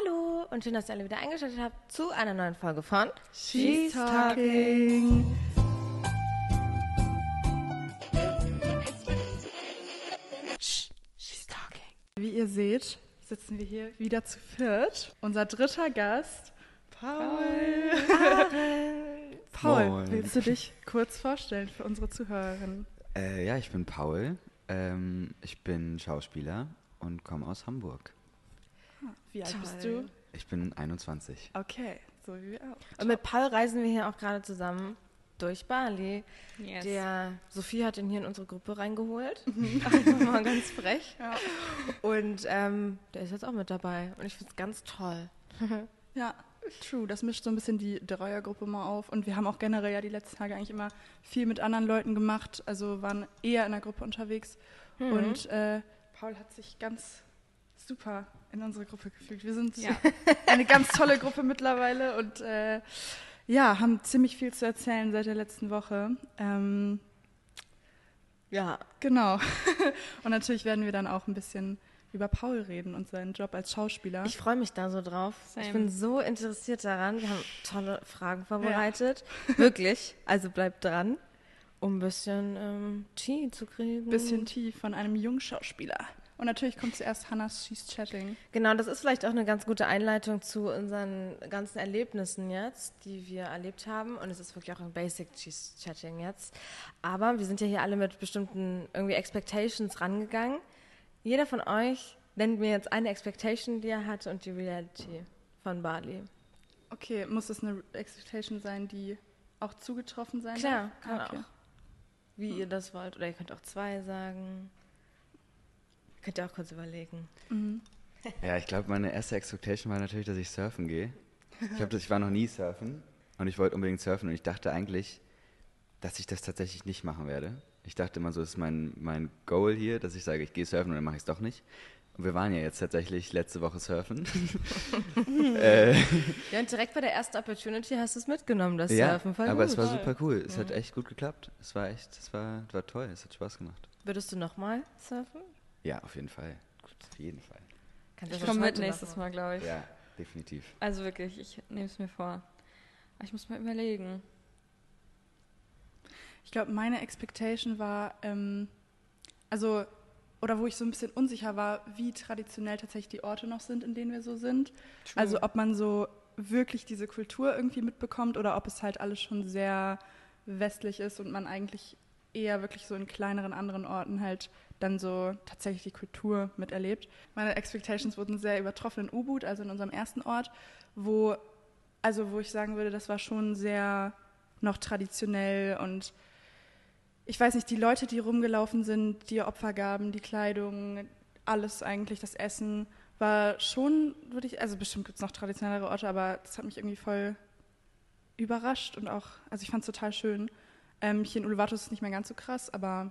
Hallo und schön, dass ihr alle wieder eingeschaltet habt zu einer neuen Folge von She's Talking. She's Talking. Wie ihr seht, sitzen wir hier wieder zu viert. Unser dritter Gast, Paul. Paul, Moin. willst du dich kurz vorstellen für unsere Zuhörerinnen? Äh, ja, ich bin Paul. Ähm, ich bin Schauspieler und komme aus Hamburg. Wie alt bist Toll. du? Ich bin 21. Okay, so wie wir auch. Und mit Paul reisen wir hier auch gerade zusammen durch Bali. Yes. Der Sophie hat ihn hier in unsere Gruppe reingeholt. Einfach mal ganz frech. Ja. Und ähm, der ist jetzt auch mit dabei. Und ich finde es ganz toll. Ja, true. Das mischt so ein bisschen die Dreiergruppe mal auf. Und wir haben auch generell ja die letzten Tage eigentlich immer viel mit anderen Leuten gemacht. Also waren eher in der Gruppe unterwegs. Mhm. Und äh, Paul hat sich ganz super in unsere Gruppe gefühlt. Wir sind Ja. eine ganz tolle Gruppe mittlerweile und äh, ja, haben ziemlich viel zu erzählen seit der letzten Woche. Ähm, Ja. genau. und natürlich werden wir dann auch ein bisschen über Paul reden und seinen Job als Schauspieler. Ich freue mich da so drauf. Ich Same. bin so interessiert daran. Wir haben tolle Fragen vorbereitet. Wirklich. Also bleibt dran, um ein bisschen ähm, Tee zu kriegen. ein bisschen tief von einem jungen Schauspieler. Und natürlich kommt zuerst Hannah's She's Chatting. Genau, das ist vielleicht auch eine ganz gute Einleitung zu unseren ganzen Erlebnissen jetzt, die wir erlebt haben. Und es ist wirklich auch ein Basic Cheese Chatting jetzt. Aber wir sind ja hier alle mit bestimmten irgendwie Expectations rangegangen. Jeder von euch nennt mir jetzt eine Expectation, die er hatte und die Reality von Bali. Okay, muss es eine Expectation sein, die auch zugetroffen sein Klar, darf? kann Ah, okay. auch. Wie ihr das wollt. Oder ihr könnt auch zwei sagen. Könnt ihr auch kurz überlegen. Mhm. Ja, ich glaube, meine erste Expectation war natürlich, dass ich surfen gehe. Ich glaube, ich war noch nie surfen und ich wollte unbedingt surfen und ich dachte eigentlich, dass ich das tatsächlich nicht machen werde. Ich dachte immer so, das ist mein, mein Goal hier, dass ich sage, ich gehe surfen und dann mache ich es doch nicht. Und wir waren ja jetzt tatsächlich letzte Woche surfen. äh, Ja, und direkt bei der ersten Opportunity hast du es mitgenommen, das ja, Surfen. Voll aber gut. es war super cool. Es hat echt gut geklappt. Es war echt, es war, es war toll. Es hat Spaß gemacht. Würdest du nochmal surfen? Ja, auf jeden Fall. Auf jeden Fall. Kannst Ich das komme mit nächstes? Mal, glaube ich. Ja, definitiv. Also wirklich, ich nehme es mir vor. Aber ich muss mal überlegen. Ich glaube, meine Expectation war, ähm, also, oder wo ich so ein bisschen unsicher war, wie traditionell tatsächlich die Orte noch sind, in denen wir so sind. Also, ob man so wirklich diese Kultur irgendwie mitbekommt oder ob es halt alles schon sehr westlich ist und man eigentlich eher wirklich so in kleineren anderen Orten halt dann so tatsächlich die Kultur miterlebt. Meine Expectations wurden sehr übertroffen in Ubud, also in unserem ersten Ort, wo, also wo ich sagen würde, das war schon sehr noch traditionell und ich weiß nicht, die Leute, die rumgelaufen sind, die Opfergaben, die Kleidung, alles eigentlich, das Essen, war schon, würde ich, also bestimmt gibt es noch traditionellere Orte, aber das hat mich irgendwie voll überrascht und auch, also ich fand es total schön. Ähm, hier in Uluwatu ist es nicht mehr ganz so krass, aber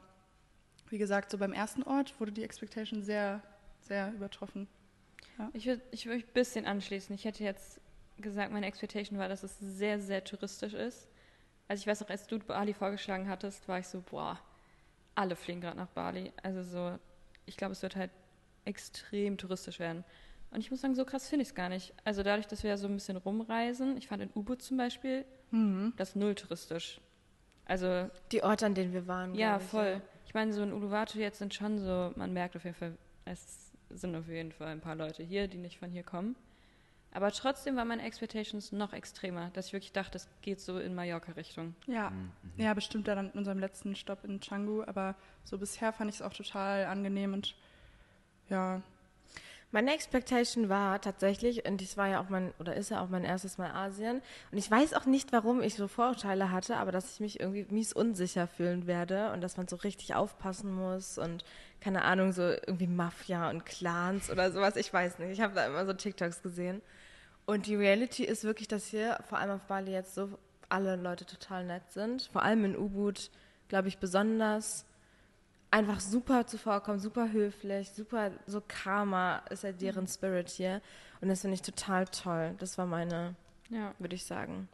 wie gesagt, so beim ersten Ort wurde die Expectation sehr, sehr übertroffen. Ich würde ich würd mich ein bisschen anschließen. Ich hätte jetzt gesagt, meine Expectation war, dass es sehr, sehr touristisch ist. Also ich weiß auch, als du Bali vorgeschlagen hattest, war ich so, boah, alle fliegen gerade nach Bali. Also so, ich glaube, es wird halt extrem touristisch werden. Und ich muss sagen, so krass finde ich es gar nicht. Also dadurch, dass wir ja so ein bisschen rumreisen, ich fand in Ubud zum Beispiel Mhm. das null touristisch. Also Die Orte, an denen wir waren. Ja, ich, voll. Ich meine, so in Uluwatu jetzt sind schon so, man merkt auf jeden Fall, es sind auf jeden Fall ein paar Leute hier, die nicht von hier kommen. Aber trotzdem waren meine Expectations noch extremer, dass ich wirklich dachte, es geht so in Mallorca-Richtung. Ja, ja, bestimmt dann in unserem letzten Stopp in Canggu, aber so bisher fand ich es auch total angenehm und ja, Meine Expectation war tatsächlich, und das war ja auch mein, oder ist ja auch mein erstes Mal Asien. Und ich weiß auch nicht, warum ich so Vorurteile hatte, aber dass ich mich irgendwie mies unsicher fühlen werde und dass man so richtig aufpassen muss und keine Ahnung, so irgendwie Mafia und Clans oder sowas. Ich weiß nicht. Ich habe da immer so TikToks gesehen. Und die Reality ist wirklich, dass hier, vor allem auf Bali jetzt so alle Leute total nett sind. Vor allem in Ubud, glaube ich, besonders einfach super zuvorkommen, super höflich, super so Karma ist ja deren Spirit hier. Und das finde ich total toll. Das war meine, Ja. würde ich sagen.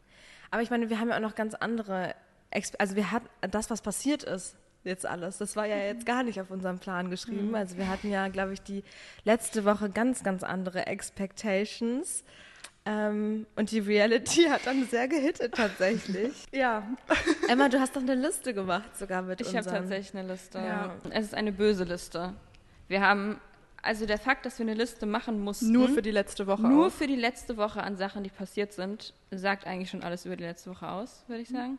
Aber ich meine, wir haben ja auch noch ganz andere, Exp also wir hatten das, was passiert ist, jetzt alles. Das war ja jetzt gar nicht auf unserem Plan geschrieben. Also wir hatten ja, glaube ich, die letzte Woche ganz, ganz andere Expectations. Ähm, und die Reality hat dann sehr gehittet tatsächlich. Ja. Emma, du hast doch eine Liste gemacht sogar mit Ich habe tatsächlich eine Liste. Ja. Es ist eine böse Liste. Wir haben, also der Fakt, dass wir eine Liste machen mussten, Nur für die letzte Woche. nur auch. für die letzte Woche an Sachen, die passiert sind, sagt eigentlich schon alles über die letzte Woche aus, würde ich sagen.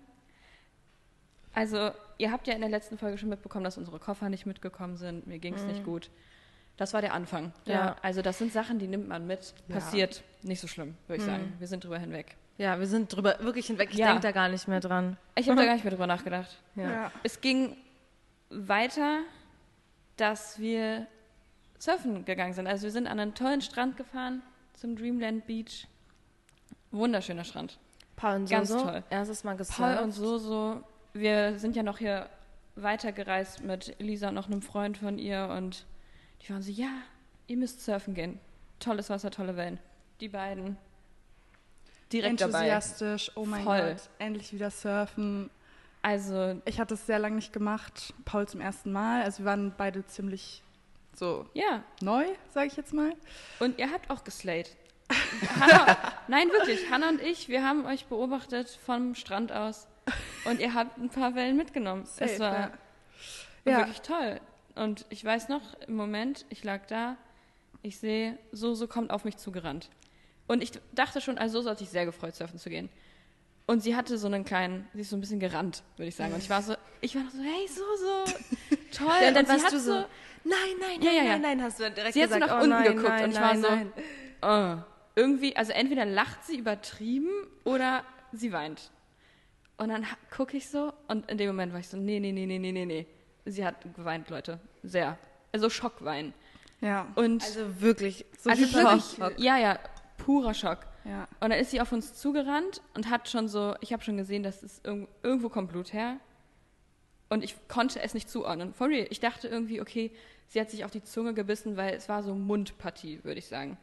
Also, ihr habt ja in der letzten Folge schon mitbekommen, dass unsere Koffer nicht mitgekommen sind. Mir ging es nicht gut. Das war der Anfang. Ja. Also, das sind Sachen, die nimmt man mit. Passiert. Nicht so schlimm, würde ich sagen. Wir sind drüber hinweg. Ja, wir sind drüber wirklich hinweg. Ich Ja. denke da gar nicht mehr dran. Ich habe da gar nicht mehr drüber nachgedacht. Ja. Ja. Es ging weiter, dass wir surfen gegangen sind. Also wir sind an einen tollen Strand gefahren zum Dreamland Beach. Wunderschöner Strand. Paul und Ganz Soso, toll. erstes Mal gesurft. Paul und Soso. Wir sind ja noch hier weitergereist mit Lisa und noch einem Freund von ihr und die waren so, ja, ihr müsst surfen gehen. Tolles Wasser, tolle Wellen. Die beiden direkt dabei. Enthusiastisch. Oh mein Voll. Gott. Endlich wieder surfen. Also, Ich hatte es sehr lange nicht gemacht. Paul zum ersten Mal. Also wir waren beide ziemlich so ja. neu, sage ich jetzt mal. Und ihr habt auch geslayed. Hannah, nein, wirklich. Hannah und ich, wir haben euch beobachtet vom Strand aus und ihr habt ein paar Wellen mitgenommen. es Safe, war ja. Ja. wirklich toll. Und ich weiß noch, im Moment, ich lag da, ich sehe, Soso kommt auf mich zugerannt. Und ich dachte schon, also so hat sich sehr gefreut, surfen zu gehen. Und sie hatte so einen kleinen, sie ist so ein bisschen gerannt, würde ich sagen. Und ich war so, ich war noch so, hey Soso, toll. Ja, und dann sie warst du so, nein, nein, Ja, nein, ja, nein, nein, hast du dann direkt Sie hat so gesagt, nach oh, unten nein, geguckt nein, und ich nein, war so, äh, irgendwie, also entweder lacht sie übertrieben oder sie weint. Und dann gucke ich so und in dem Moment war ich so, nee, nee, nee, nee, nee, nee, nee. Sie hat geweint, Leute. Sehr. Also Schockwein. Ja. Und Also wirklich, so also wirklich, ja, ja, purer Schock. ja. Und dann ist sie auf uns zugerannt und hat schon so, ich habe schon gesehen, dass es irg irgendwo kommt Blut her. Und ich konnte es nicht zuordnen. For real. Ich dachte irgendwie, okay, sie hat sich auf die Zunge gebissen, weil es war so Mundpartie, würde ich sagen.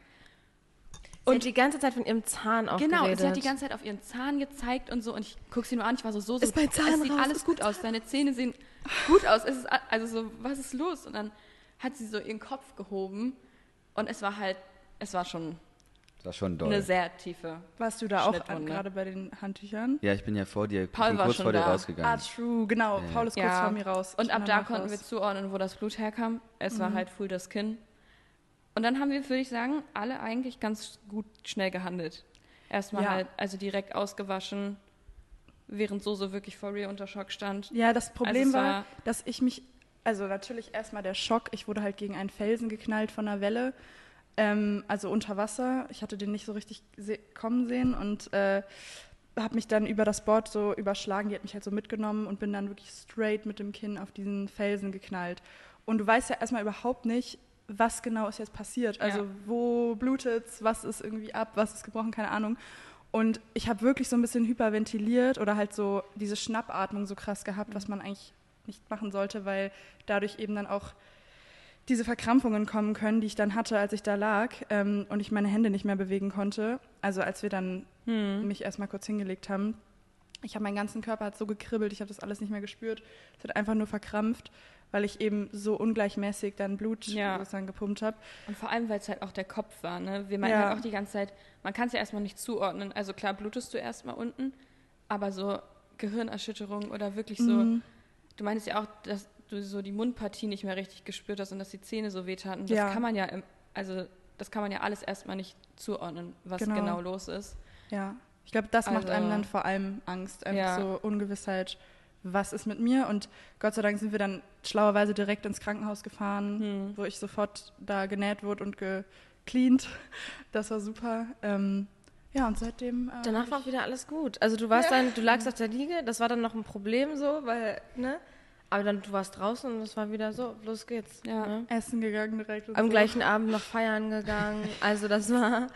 Sie Und- die ganze Zeit von ihrem Zahn auch Genau, geredet. sie hat die ganze Zeit auf ihren Zahn gezeigt und so. Und ich gucke sie nur an, ich war so, so, so. Ist mein Zahn es sieht raus? alles gut aus, deine Zähne sehen gut aus. Es ist, also so, was ist los? Und dann hat sie so ihren Kopf gehoben und es war halt, es war schon Das war schon doll. eine sehr tiefe. Warst du da auch an, gerade bei den Handtüchern? ja, ich bin ja vor dir, Paul war kurz schon vor dir da. Ah, rausgegangen. true, genau. Ja. Paul ist kurz Ja. vor mir raus. Und Ich ab da konnten wir raus. zuordnen, wo das Blut herkam. Es Mhm. war halt full das Kinn. Und dann haben wir, würde ich sagen, alle eigentlich ganz gut schnell gehandelt. Erstmal Ja. halt, also direkt ausgewaschen, während Soso wirklich vor real unter Schock stand. Ja, das Problem es war, war- dass ich mich, also natürlich erstmal der Schock, ich wurde halt gegen einen Felsen geknallt von einer Welle, ähm, also unter Wasser. Ich hatte den nicht so richtig se kommen sehen und äh, habe mich dann über das Board so überschlagen. Die hat mich halt so mitgenommen und bin dann wirklich straight mit dem Kinn auf diesen Felsen geknallt. Und du weißt ja erstmal überhaupt nicht, was genau ist jetzt passiert. Also Ja. wo blutet's, was ist irgendwie ab, was ist gebrochen, keine Ahnung. Und ich habe wirklich so ein bisschen hyperventiliert oder halt so diese Schnappatmung so krass gehabt, was man eigentlich nicht machen sollte, weil dadurch eben dann auch diese Verkrampfungen kommen können, die ich dann hatte, als ich da lag ähm, und ich meine Hände nicht mehr bewegen konnte. Also als wir dann mich erstmal kurz hingelegt haben. Ich habe meinen ganzen Körper hat so gekribbelt, ich habe das alles nicht mehr gespürt. Es hat einfach nur verkrampft, weil ich eben so ungleichmäßig dann Blut Ja. sozusagen gepumpt habe. Und vor allem, weil es halt auch der Kopf war. Ne? Wir meinen Ja. halt auch die ganze Zeit, man kann es ja erstmal nicht zuordnen. Also klar, blutest du erstmal unten, aber so Gehirnerschütterung oder wirklich so, Mhm. du meinst ja auch, dass du so die Mundpartie nicht mehr richtig gespürt hast und dass die Zähne so wehtaten. Das Ja. kann man ja, im, also das kann man ja alles erstmal nicht zuordnen, was Genau. genau, los ist. Ja, ich glaube, das macht Also- einem dann vor allem Angst. Einfach Ja. so Ungewissheit, was ist mit mir? Und Gott sei Dank sind wir dann schlauerweise direkt ins Krankenhaus gefahren, Hm. wo ich sofort da genäht wurde und gecleant. Das war super. Ähm, ja, und seitdem. Äh, Danach war auch wieder alles gut. Also du warst dann, du lagst auf der Liege, das war dann noch ein Problem so, weil, ne? Aber dann, du warst draußen und es war wieder so, los geht's. Ja. Ne? Essen gegangen direkt. und Am so. gleichen Abend noch feiern gegangen. Also das war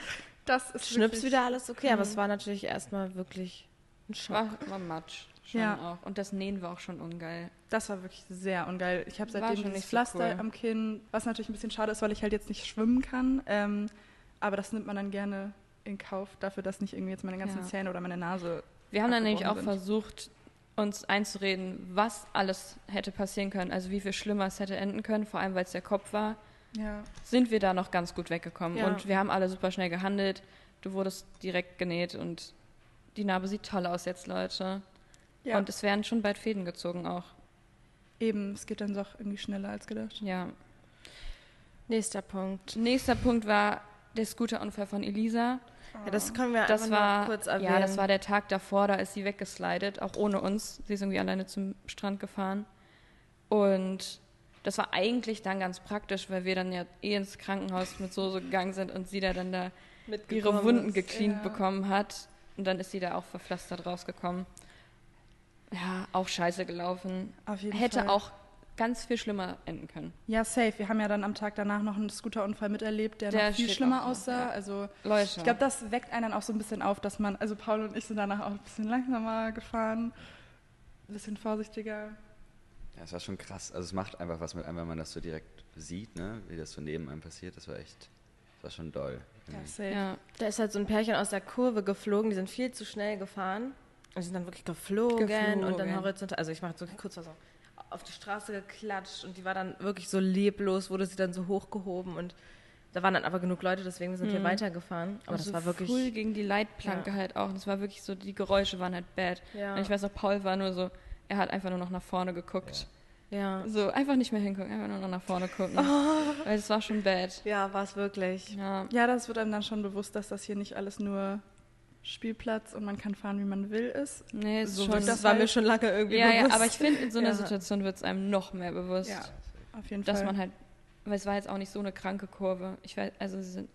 Das ist schnips wieder alles okay, aber es war natürlich erstmal wirklich ein Schock. War, war Matsch. Schon Ja. auch. Und das Nähen war auch schon ungeil. Das war wirklich sehr ungeil. Ich habe seitdem schon dieses nicht so Pflaster cool. am Kinn, was natürlich ein bisschen schade ist, weil ich halt jetzt nicht schwimmen kann. Ähm, aber das nimmt man dann gerne in Kauf dafür, dass nicht irgendwie jetzt meine ganzen Ja. Zähne oder meine Nase Wir haben dann nämlich auch sind. versucht, uns einzureden, was alles hätte passieren können, also wie viel schlimmer es hätte enden können, vor allem weil es der Kopf war, Ja. sind wir da noch ganz gut weggekommen. Ja. Und wir haben alle super schnell gehandelt. Du wurdest direkt genäht und die Narbe sieht toll aus jetzt, Leute. ja. Und es werden schon bald Fäden gezogen auch. eben, es geht dann doch irgendwie schneller als gedacht. Ja. Nächster Punkt. Nächster Punkt war der Scooterunfall von Elisa. Ja, das können wir Das einfach war, kurz erwähnen. ja, das war der Tag davor, da ist sie weggeslidet, auch ohne uns. Sie ist irgendwie alleine zum Strand gefahren. Und das war eigentlich dann ganz praktisch, weil wir dann ja eh ins Krankenhaus mit Soße gegangen sind und sie da dann da ihre Wunden gecleant Ja. bekommen hat. Und dann ist sie da auch verpflastert rausgekommen. Ja, auch scheiße gelaufen. Auf jeden Hätte Fall. auch ganz viel schlimmer enden können. Ja, safe. Wir haben ja dann am Tag danach noch einen Scooterunfall miterlebt, der, Der noch viel schlimmer auch noch, aussah. ja. Also Leute. ich glaube, das weckt einen dann auch so ein bisschen auf, dass man, also Paul und ich sind danach auch ein bisschen langsamer gefahren, ein bisschen vorsichtiger. Ja, es war schon krass. Also es macht einfach was mit einem, wenn man das so direkt sieht, ne? wie das so neben einem passiert. Das war echt, das war schon doll. Ja, ja. Da ist halt so ein Pärchen aus der Kurve geflogen, die sind viel zu schnell gefahren. Und sind dann wirklich geflogen, und dann Geflogen. horizontal, also ich mache so kurz was so auf die Straße geklatscht und die war dann wirklich so leblos, wurde sie dann so hochgehoben und da waren dann aber genug Leute, deswegen sind wir Mhm. weitergefahren. Aber Also das war wirklich. Full gegen die Leitplanke Ja. halt auch. Und es war wirklich so, die Geräusche waren halt bad. Ja. Und ich weiß auch, Paul war nur so, er hat einfach nur noch nach vorne geguckt. Ja, So, einfach nicht mehr hingucken, einfach nur noch nach vorne gucken. Oh. Weil es war schon bad. ja war es wirklich. Ja. Ja, das wird einem dann schon bewusst, dass das hier nicht alles nur Spielplatz und man kann fahren, wie man will ist. Nee, So schon. wirkt Das war mir schon lange irgendwie ja, ja, bewusst. aber ich finde, in so einer Ja. Situation wird es einem noch mehr bewusst, Ja, auf jeden dass Fall. man halt, weil es war jetzt auch nicht so eine kranke Kurve. Ich weiß, also sie sind,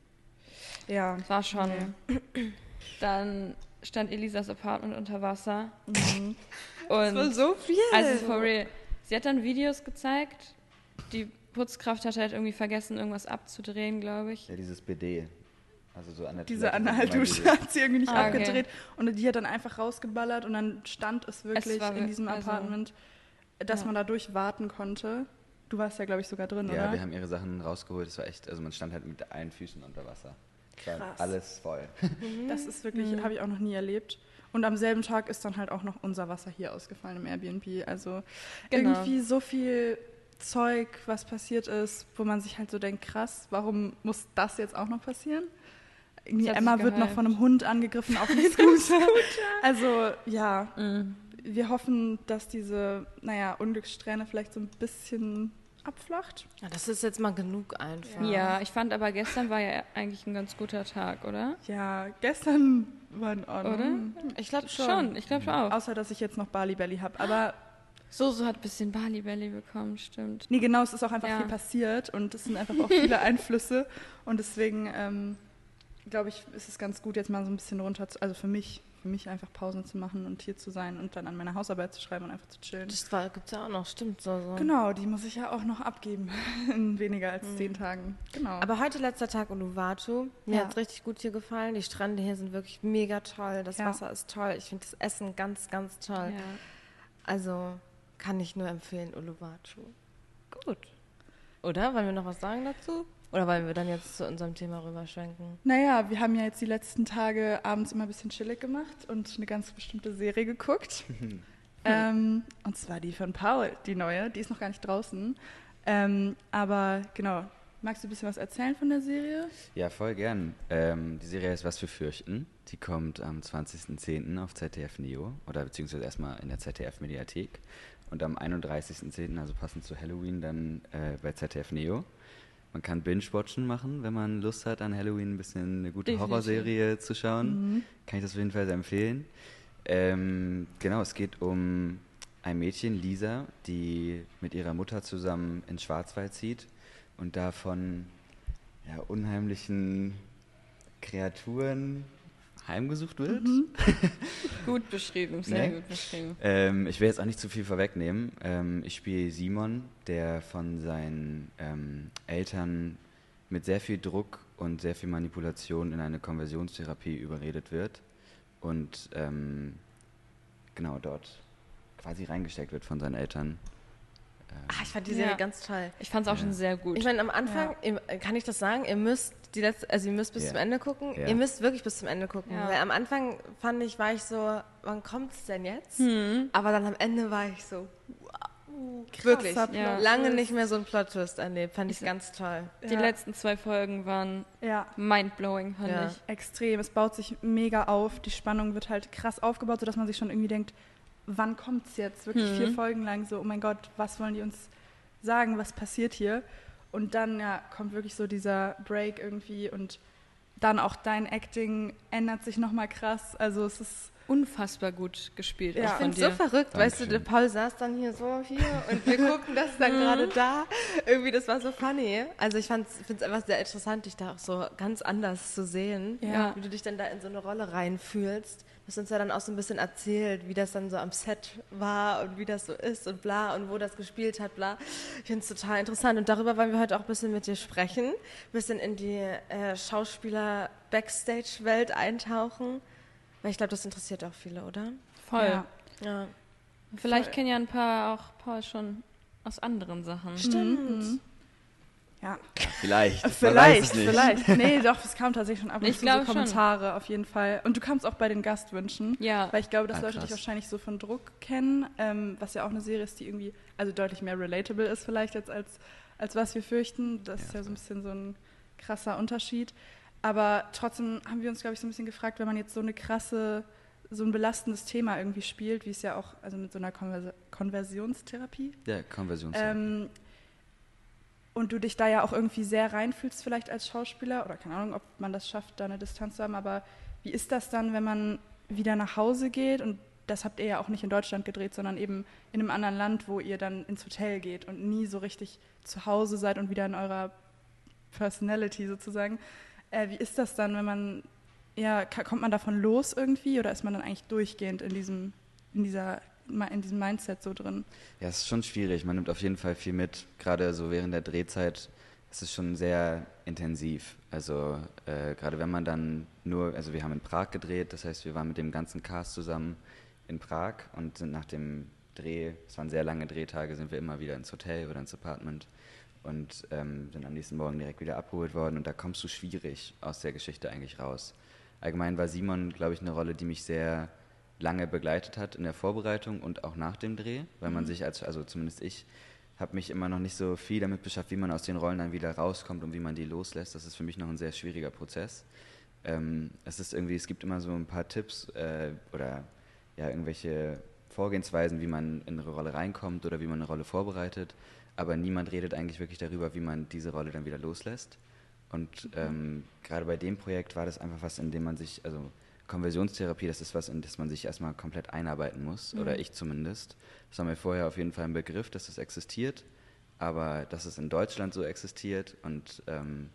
ja. es war schon. Dann stand Elisas Apartment unter Wasser. Mhm. Und so viel. Also for real. Sie hat dann Videos gezeigt. Die Putzkraft hat halt irgendwie vergessen, irgendwas abzudrehen, glaube ich. Ja, dieses BD. Also so an der Diese Toilette, diese- hat sie irgendwie nicht Ah, okay. abgedreht und die hat dann einfach rausgeballert und dann stand es wirklich war in diesem also- Apartment, dass Ja. man da durchwarten konnte. Du warst ja, glaube ich, sogar drin, Ja, oder? wir haben ihre Sachen rausgeholt. Es war echt, also man stand halt mit allen Füßen unter Wasser. Es war Krass. alles voll. Das ist wirklich, Mhm. habe ich auch noch nie erlebt. Und am selben Tag ist dann halt auch noch unser Wasser hier ausgefallen im Airbnb. Also Genau. irgendwie so viel Zeug, was passiert ist, wo man sich halt so denkt, krass, warum muss das jetzt auch noch passieren? Irgendwie Emma wird noch von einem Hund angegriffen auf dem Scooter. also ja, Mhm. wir hoffen, dass diese, naja, Unglückssträhne vielleicht so ein bisschen abflacht. Ja, das ist jetzt mal genug einfach. Ja, ich fand aber gestern war ja eigentlich ein ganz guter Tag, oder? Ja, gestern war in Ordnung. Ich glaube schon. Schon, ich glaube auch. Außer, dass ich jetzt noch Bali Belly habe. Aber Soso hat ein bisschen Bali Belly bekommen, stimmt. Nee, genau, es ist auch einfach Ja. viel passiert und es sind einfach auch viele Einflüsse. Und deswegen ähm, glaube ich, ist es ganz gut, jetzt mal so ein bisschen runter zu, also für mich, für mich einfach Pausen zu machen und hier zu sein und dann an meiner Hausarbeit zu schreiben und einfach zu chillen. Das war, gibt's ja auch noch, stimmt so. so. Genau, die muss ich ja auch noch abgeben in weniger als zehn Tagen. Genau. Aber heute letzter Tag Uluwatu. Mir Ja. hat's richtig gut hier gefallen. Die Strände hier sind wirklich mega toll. Das Ja. Wasser ist toll. Ich finde das Essen ganz, ganz toll. Ja. Also kann ich nur empfehlen, Uluwatu. Gut. Oder? Wollen wir noch was sagen dazu? Oder wollen wir dann jetzt zu unserem Thema rüberschwenken? naja, wir haben ja jetzt die letzten Tage abends immer ein bisschen chillig gemacht und eine ganz bestimmte Serie geguckt. ähm, und zwar die von Paul, die neue. Die ist noch gar nicht draußen. Ähm, aber genau, magst du ein bisschen was erzählen von der Serie? Ja, voll gern. Ähm, die Serie heißt Was für Fürchten. Die kommt am 20.10. auf ZDF Neo oder beziehungsweise erstmal in der ZDF Mediathek und am 31.10., also passend zu Halloween, dann äh, bei ZDF Neo. Man kann Binge-Watchen machen, wenn man Lust hat, an Halloween ein bisschen eine gute Definitiv. Horrorserie zu schauen. Kann ich das auf jeden Fall sehr empfehlen. Ähm, genau, es geht um ein Mädchen, Lisa, die mit ihrer Mutter zusammen in Schwarzwald zieht und da von ja, unheimlichen Kreaturen heimgesucht wird. Gut beschrieben, sehr Ne? gut beschrieben. Ähm, ich will jetzt auch nicht zu viel vorwegnehmen. Ähm, ich spiele Simon, der von seinen ähm, Eltern mit sehr viel Druck und sehr viel Manipulation in eine Konversionstherapie überredet wird und ähm, genau dort quasi reingesteckt wird von seinen Eltern. Ähm, Ah, ich fand die Ja. Serie ganz toll. Ich fand es auch Ja. schon sehr gut. Ich meine, am Anfang, Ja. kann ich das sagen, ihr müsst die letzte, also ihr müsst bis Ja. zum Ende gucken. Ja. Ihr müsst wirklich bis zum Ende gucken. Ja. Weil am Anfang fand ich, war ich so, wann kommt's denn jetzt? Hm. Aber dann am Ende war ich so, wow, wirklich. Krasser Ja. Lange nicht mehr so ein Plot-Twist erlebt. Fand ich ganz toll. Die Ja. letzten zwei Folgen waren Ja, mindblowing, fand Ja. ich. extrem. Es baut sich mega auf. Die Spannung wird halt krass aufgebaut, sodass man sich schon irgendwie denkt, wann kommt's jetzt? Wirklich Mhm. vier Folgen lang so, oh mein Gott, was wollen die uns sagen, was passiert hier? Und dann ja, kommt wirklich so dieser Break irgendwie und dann auch dein Acting ändert sich nochmal krass. Also es ist Unfassbar gut gespielt. Ja. Ich finde dir. so verrückt, weißt du, der Dankeschön. Paul saß dann hier so hier und wir gucken das dann gerade da. Irgendwie, das war so funny. Also ich finde es einfach sehr interessant, dich da auch so ganz anders zu sehen. Ja. Wie du dich dann da in so eine Rolle reinfühlst. Du hast uns ja dann auch so ein bisschen erzählt, wie das dann so am Set war und wie das so ist und bla und wo das gespielt hat, bla. Ich finde es total interessant und darüber wollen wir heute auch ein bisschen mit dir sprechen. Ein bisschen in die äh, Schauspieler-Backstage-Welt eintauchen. Weil ich glaube, das interessiert auch viele, oder? Voll. Ja. Ja. Vielleicht Voll. kennen ja ein paar auch Paul schon aus anderen Sachen. Stimmt. Mhm. Ja, Vielleicht. man weiß vielleicht, es nicht. vielleicht. Nee, doch, es kam tatsächlich schon ab und Ich zu so glaube schon. Kommentare auf jeden Fall. Und du kamst auch bei den Gastwünschen. Ja. Weil ich glaube, dass Ah, Leute krass. dich wahrscheinlich so von Druck kennen, ähm, was ja auch eine Serie ist, die irgendwie, also deutlich mehr relatable ist vielleicht jetzt als, als was wir fürchten. Das Ja, ist ja so ein bisschen so ein krasser Unterschied. Aber trotzdem haben wir uns, glaube ich, so ein bisschen gefragt, wenn man jetzt so eine krasse, so ein belastendes Thema irgendwie spielt, wie es ja auch, also mit so einer Konvers Konversionstherapie, Ja, Konversion. ähm, und du dich da ja auch irgendwie sehr reinfühlst, vielleicht als Schauspieler, oder keine Ahnung, ob man das schafft, da eine Distanz zu haben, aber wie ist das dann, wenn man wieder nach Hause geht? Und das habt ihr ja auch nicht in Deutschland gedreht, sondern eben in einem anderen Land, wo ihr dann ins Hotel geht und nie so richtig zu Hause seid und wieder in eurer Personality sozusagen. Äh, wie ist das dann, wenn man, ja, kommt man davon los irgendwie oder ist man dann eigentlich durchgehend in diesem, in dieser, in diesem Mindset so drin? Ja, es ist schon schwierig. Man nimmt auf jeden Fall viel mit. Gerade so während der Drehzeit ist es schon sehr intensiv. Also äh, gerade wenn man dann nur, also wir haben in Prag gedreht, das heißt, wir waren mit dem ganzen Cast zusammen in Prag und sind nach dem Dreh, es waren sehr lange Drehtage, sind wir immer wieder ins Hotel oder ins Apartment und ähm, sind am nächsten Morgen direkt wieder abgeholt worden und da kommst du schwierig aus der Geschichte eigentlich raus. Allgemein war Simon, glaube ich, eine Rolle, die mich sehr lange begleitet hat in der Vorbereitung und auch nach dem Dreh, weil man sich als, also zumindest ich, habe mich immer noch nicht so viel damit beschäftigt, wie man aus den Rollen dann wieder rauskommt und wie man die loslässt. Das ist für mich noch ein sehr schwieriger Prozess. Ähm, es ist irgendwie, es gibt immer so ein paar Tipps äh, oder ja, irgendwelche Vorgehensweisen, wie man in eine Rolle reinkommt oder wie man eine Rolle vorbereitet. Aber niemand redet eigentlich wirklich darüber, wie man diese Rolle dann wieder loslässt. Und ähm, gerade bei dem Projekt war das einfach was, in dem man sich, also Konversionstherapie, das ist was, in das man sich erstmal komplett einarbeiten muss, oder ich zumindest. Das war mir vorher auf jeden Fall ein Begriff, dass es existiert, aber dass es in Deutschland so existiert und ähm,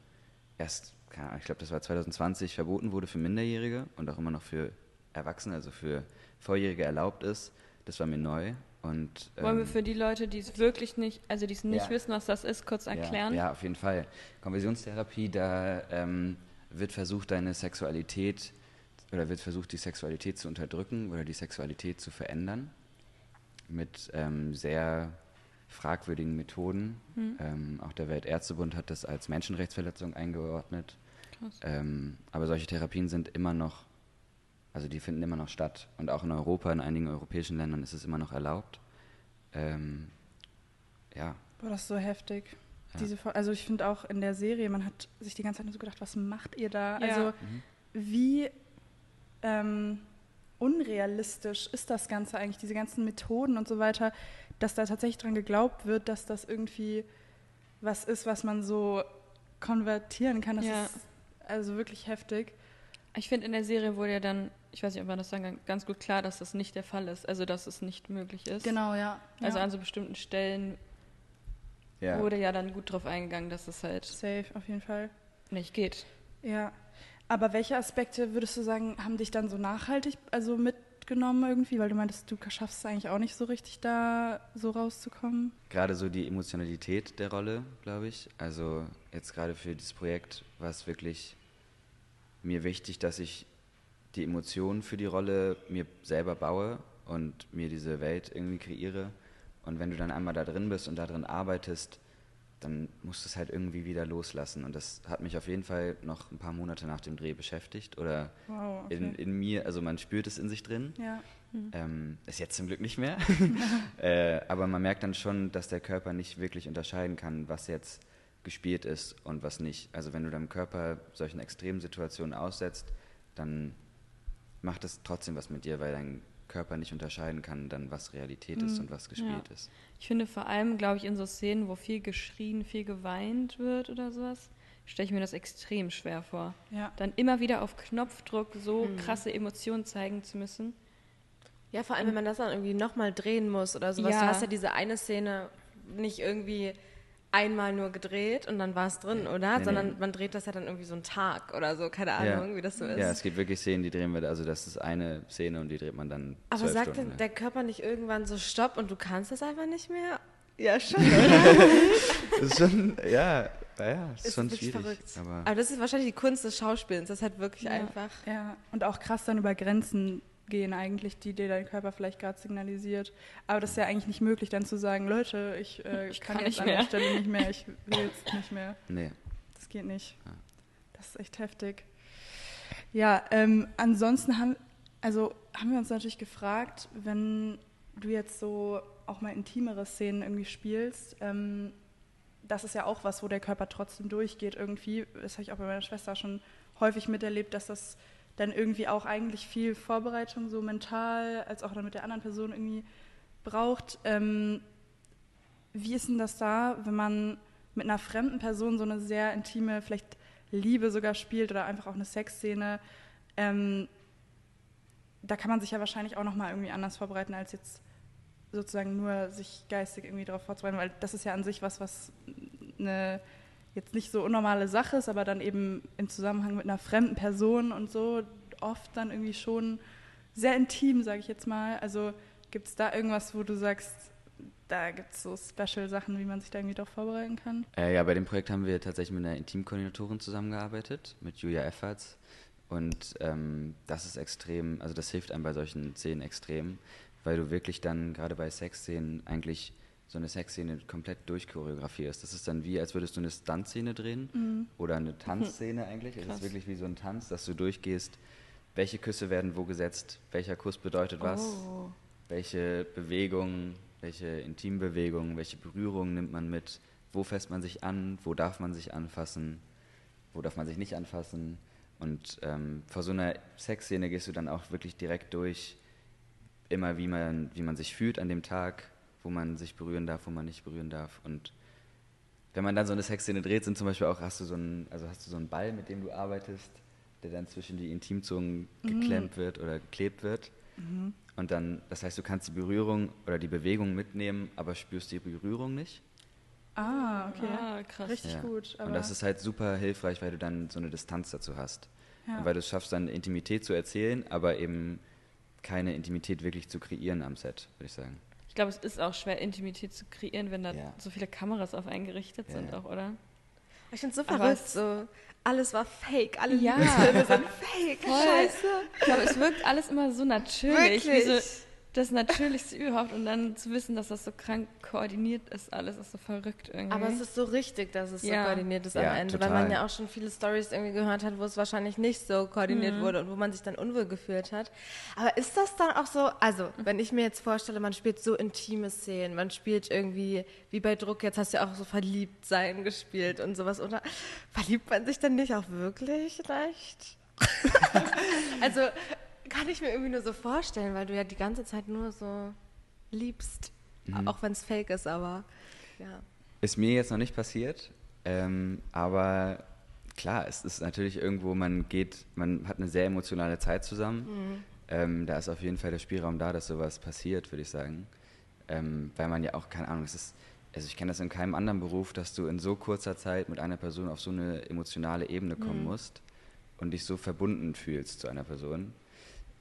erst, keine Ahnung, ich glaube, das war 2020 verboten wurde für Minderjährige und auch immer noch für Erwachsene, also für Vorjährige erlaubt ist, das war mir neu. Und, Wollen wir ähm, für die Leute, die es wirklich nicht, also die es nicht Ja. wissen, was das ist, kurz erklären? Ja, ja auf jeden Fall. Konversionstherapie, da ähm, wird versucht, deine Sexualität oder wird versucht, die Sexualität zu unterdrücken oder die Sexualität zu verändern mit ähm, sehr fragwürdigen Methoden. Hm. Ähm, auch der Weltärztebund hat das als Menschenrechtsverletzung eingeordnet. Ähm, aber solche Therapien sind immer noch, also die finden immer noch statt. Und auch in Europa, in einigen europäischen Ländern ist es immer noch erlaubt. Ähm, ja, Boah, das ist so heftig. Ja. Diese, also ich finde auch in der Serie, man hat sich die ganze Zeit nur so gedacht, was macht ihr da? Ja. Also Mhm. wie ähm, unrealistisch ist das Ganze eigentlich, diese ganzen Methoden und so weiter, dass da tatsächlich dran geglaubt wird, dass das irgendwie was ist, was man so konvertieren kann. Das Ja. ist also wirklich heftig. Ich finde, in der Serie wurde ja dann, ich weiß nicht, ob man das sagen kann, ganz gut klar, dass das nicht der Fall ist. Also, dass es nicht möglich ist. Genau, ja. Also ja. an so bestimmten Stellen ja. wurde ja dann gut drauf eingegangen, dass es halt Safe, auf jeden Fall. nicht geht. Ja. Aber welche Aspekte würdest du sagen, haben dich dann so nachhaltig also mitgenommen irgendwie? Weil du meintest, du schaffst es eigentlich auch nicht so richtig da so rauszukommen. Gerade so die Emotionalität der Rolle, glaube ich. Also jetzt gerade für dieses Projekt war es wirklich mir wichtig, dass ich die Emotionen für die Rolle mir selber baue und mir diese Welt irgendwie kreiere. Und wenn du dann einmal da drin bist und da drin arbeitest, dann musst du es halt irgendwie wieder loslassen. Und das hat mich auf jeden Fall noch ein paar Monate nach dem Dreh beschäftigt. Oder Wow, okay. in, in mir, also man spürt es in sich drin. ja. Ähm, ist jetzt zum Glück nicht mehr. äh, aber man merkt dann schon, dass der Körper nicht wirklich unterscheiden kann, was jetzt gespielt ist und was nicht. Also wenn du deinem Körper solchen extremen Situationen aussetzt, dann macht es trotzdem was mit dir, weil dein Körper nicht unterscheiden kann, dann was Realität ist Mhm. und was gespielt Ja. ist. Ich finde vor allem, glaube ich, in so Szenen, wo viel geschrien, viel geweint wird oder sowas, stelle ich mir das extrem schwer vor. ja. Dann immer wieder auf Knopfdruck so krasse Emotionen zeigen zu müssen. Ja, vor allem, wenn man das dann irgendwie nochmal drehen muss oder sowas. Ja. Du hast ja diese eine Szene nicht irgendwie einmal nur gedreht und dann war es drin, oder? Nee, Sondern nee. man dreht das ja dann irgendwie so einen Tag oder so, keine Ahnung, wie das so ist. Ja, es gibt wirklich Szenen, die drehen wir, also das ist eine Szene und die dreht man dann Aber sagt Stunden. der Körper nicht irgendwann so Stopp und du kannst das einfach nicht mehr? Ja, schon. Das ist schon, ja, ja, ist, Ist schon schwierig. verrückt. Aber Aber das ist wahrscheinlich die Kunst des Schauspielens. Das ist halt wirklich Ja. einfach. Ja, und auch krass dann über Grenzen gehen eigentlich, die dir dein Körper vielleicht gerade signalisiert. Aber das ist ja eigentlich nicht möglich, dann zu sagen, Leute, ich, äh, Ich kann, kann jetzt nicht an der. Stelle nicht mehr, ich will jetzt nicht mehr. nee. Das geht nicht. Das ist echt heftig. Ja, ähm, ansonsten haben, also haben wir uns natürlich gefragt, wenn du jetzt so auch mal intimere Szenen irgendwie spielst, ähm, das ist ja auch was, wo der Körper trotzdem durchgeht irgendwie. Das habe ich auch bei meiner Schwester schon häufig miterlebt, dass das dann irgendwie auch eigentlich viel Vorbereitung so mental als auch dann mit der anderen Person irgendwie braucht. Ähm, wie ist denn das da, wenn man mit einer fremden Person so eine sehr intime, vielleicht Liebe sogar spielt oder einfach auch eine Sexszene? Ähm, da kann man sich ja wahrscheinlich auch nochmal irgendwie anders vorbereiten, als jetzt sozusagen nur sich geistig irgendwie darauf vorzubereiten, weil das ist ja an sich was, was eine jetzt nicht so unnormale Sache ist, aber dann eben im Zusammenhang mit einer fremden Person und so oft dann irgendwie schon sehr intim, sage ich jetzt mal. Also gibt es da irgendwas, wo du sagst, da gibt es so Special-Sachen, wie man sich da irgendwie darauf vorbereiten kann? Äh, ja, bei dem Projekt haben wir tatsächlich mit einer Intimkoordinatorin zusammengearbeitet, mit Julia Efferts. Und ähm, das ist extrem, also das hilft einem bei solchen Szenen extrem, weil du wirklich dann gerade bei Sexszenen eigentlich so eine Sexszene komplett durchchoreografierst. Das ist dann wie, als würdest du eine Stuntszene drehen oder eine Tanzszene eigentlich. Es Krass. ist wirklich wie so ein Tanz, dass du durchgehst, welche Küsse werden wo gesetzt, welcher Kuss bedeutet was, Oh. welche Bewegungen, welche Intimbewegungen, welche Berührungen nimmt man mit, wo fässt man sich an, wo darf man sich anfassen, wo darf man sich nicht anfassen. Und ähm, vor so einer Sexszene gehst du dann auch wirklich direkt durch, immer wie man, wie man sich fühlt an dem Tag, wo man sich berühren darf, wo man nicht berühren darf. Und wenn man dann so eine Sexszene dreht, sind zum Beispiel auch, hast du so einen, also hast du so einen Ball, mit dem du arbeitest, der dann zwischen die Intimzungen geklemmt wird oder geklebt wird. Und dann, das heißt, du kannst die Berührung oder die Bewegung mitnehmen, aber spürst die Berührung nicht. Ah, okay. Ah, krass. Richtig Ja. gut. Aber Und das ist halt super hilfreich, weil du dann so eine Distanz dazu hast. ja. Und weil du es schaffst, dann Intimität zu erzählen, aber eben keine Intimität wirklich zu kreieren am Set, würde ich sagen. Ich glaube, es ist auch schwer, Intimität zu kreieren, wenn da Ja. so viele Kameras auf einen gerichtet Ja, sind, ja. auch, oder? Ich finde es so verrückt. So, alles war fake. Alle Ja. Liebesfilme sind fake. Voll. Scheiße. Ich glaube, es wirkt alles immer so natürlich. Wie so Wirklich. Das Natürlichste überhaupt. Und dann zu wissen, dass das so krank koordiniert ist, alles ist so verrückt irgendwie. Aber es ist so richtig, dass es Ja. so koordiniert ist Ja, am Ende, total. weil man ja auch schon viele Stories irgendwie gehört hat, wo es wahrscheinlich nicht so koordiniert Mhm. wurde und wo man sich dann unwohl gefühlt hat. Aber ist das dann auch so, also wenn ich mir jetzt vorstelle, man spielt so intime Szenen, man spielt irgendwie, wie bei Druck, jetzt hast du ja auch so verliebt sein gespielt und sowas, oder verliebt man sich dann nicht auch wirklich leicht? also kann ich mir irgendwie nur so vorstellen, weil du ja die ganze Zeit nur so liebst, Mhm. auch wenn es fake ist, aber ja. Ist mir jetzt noch nicht passiert, ähm, aber klar, es ist natürlich irgendwo, man geht, man hat eine sehr emotionale Zeit zusammen. Ähm, da ist auf jeden Fall der Spielraum da, dass sowas passiert, würde ich sagen. Ähm, weil man ja auch, keine Ahnung, es ist, also ich kenne das in keinem anderen Beruf, dass du in so kurzer Zeit mit einer Person auf so eine emotionale Ebene kommen musst und dich so verbunden fühlst zu einer Person.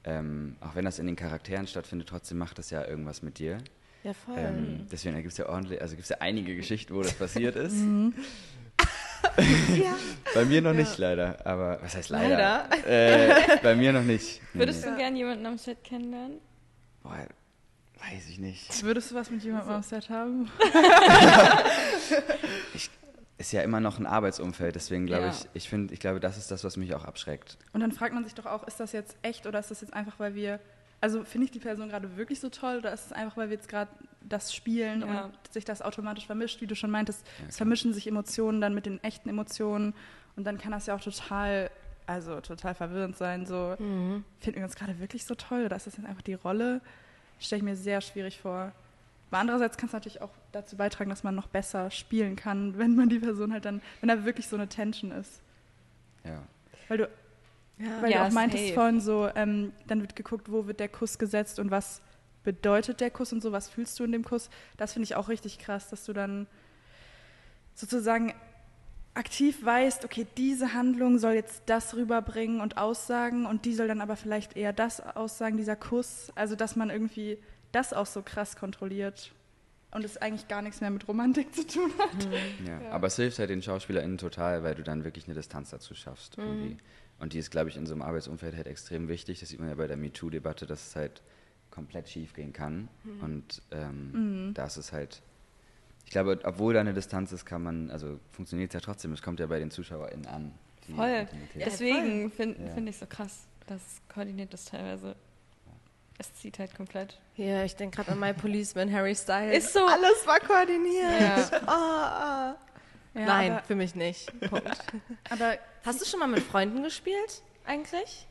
Ähm, auch wenn das in den Charakteren stattfindet, trotzdem macht das ja irgendwas mit dir. Ja, voll. Ähm, deswegen gibt es ja ordentlich, also gibt es ja einige Geschichten, wo das passiert ist. ja. Bei mir noch nicht leider, aber was heißt leider? Äh, bei mir noch nicht. Würdest nee. du gern jemanden am Set kennenlernen? Boah, Weiß ich nicht. Würdest du was mit jemandem am Set haben? Ist ja immer noch ein Arbeitsumfeld, deswegen glaube Ja. ich, ich finde, ich glaube, das ist das, was mich auch abschreckt. Und dann fragt man sich doch auch, ist das jetzt echt oder ist das jetzt einfach, weil wir, also finde ich die Person gerade wirklich so toll oder ist es einfach, weil wir jetzt gerade das spielen Ja. und sich das automatisch vermischt, wie du schon meintest, Ja, es vermischen sich Emotionen dann mit den echten Emotionen und dann kann das ja auch total, also total verwirrend sein, so, Mhm. finden wir uns gerade wirklich so toll oder ist das jetzt einfach die Rolle? Stelle ich mir sehr schwierig vor. Aber andererseits kann es natürlich auch dazu beitragen, dass man noch besser spielen kann, wenn man die Person halt dann, wenn da wirklich so eine Tension ist. Ja. Weil du Ja. weil Ja, du auch meintest safe. vorhin so, ähm, dann wird geguckt, wo wird der Kuss gesetzt und was bedeutet der Kuss und so, was fühlst du in dem Kuss. Das finde ich auch richtig krass, dass du dann sozusagen aktiv weißt, okay, diese Handlung soll jetzt das rüberbringen und aussagen und die soll dann aber vielleicht eher das aussagen, dieser Kuss. Also, dass man irgendwie das auch so krass kontrolliert und es eigentlich gar nichts mehr mit Romantik zu tun hat. Ja. Ja. Aber es hilft halt den SchauspielerInnen total, weil du dann wirklich eine Distanz dazu schaffst. Irgendwie. Und die ist, glaube ich, in so einem Arbeitsumfeld halt extrem wichtig. Das sieht man ja bei der MeToo-Debatte, dass es halt komplett schief gehen kann. Und ähm, da ist es halt. Ich glaube, obwohl da eine Distanz ist, kann man, also funktioniert es ja trotzdem. Es kommt ja bei den ZuschauerInnen an. Voll. Deswegen finde Ja. find ich so krass. Das koordiniert das teilweise. Es zieht halt komplett. Hier, ich denke gerade an My Policeman, Harry Styles. Ist so. Alles war koordiniert. Ja. Ah, ah. Ja, Nein, aber, für mich nicht. Punkt. aber Hast du schon mal mit Freunden gespielt, eigentlich?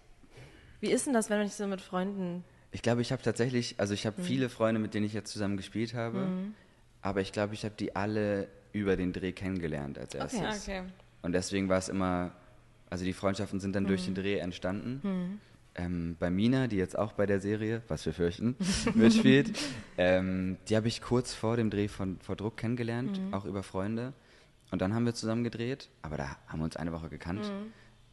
Wie ist denn das, wenn man nicht so mit Freunden... Ich glaube, ich habe tatsächlich, also ich habe viele Freunde, mit denen ich jetzt zusammen gespielt habe, aber ich glaube, ich habe die alle über den Dreh kennengelernt als erstes. Okay. Okay. Und deswegen war es immer, also die Freundschaften sind dann durch den Dreh entstanden. Ähm, bei Mina, die jetzt auch bei der Serie, was wir fürchten, mitspielt, ähm, die habe ich kurz vor dem Dreh von vor Druck kennengelernt, auch über Freunde. Und dann haben wir zusammen gedreht, aber da haben wir uns eine Woche gekannt.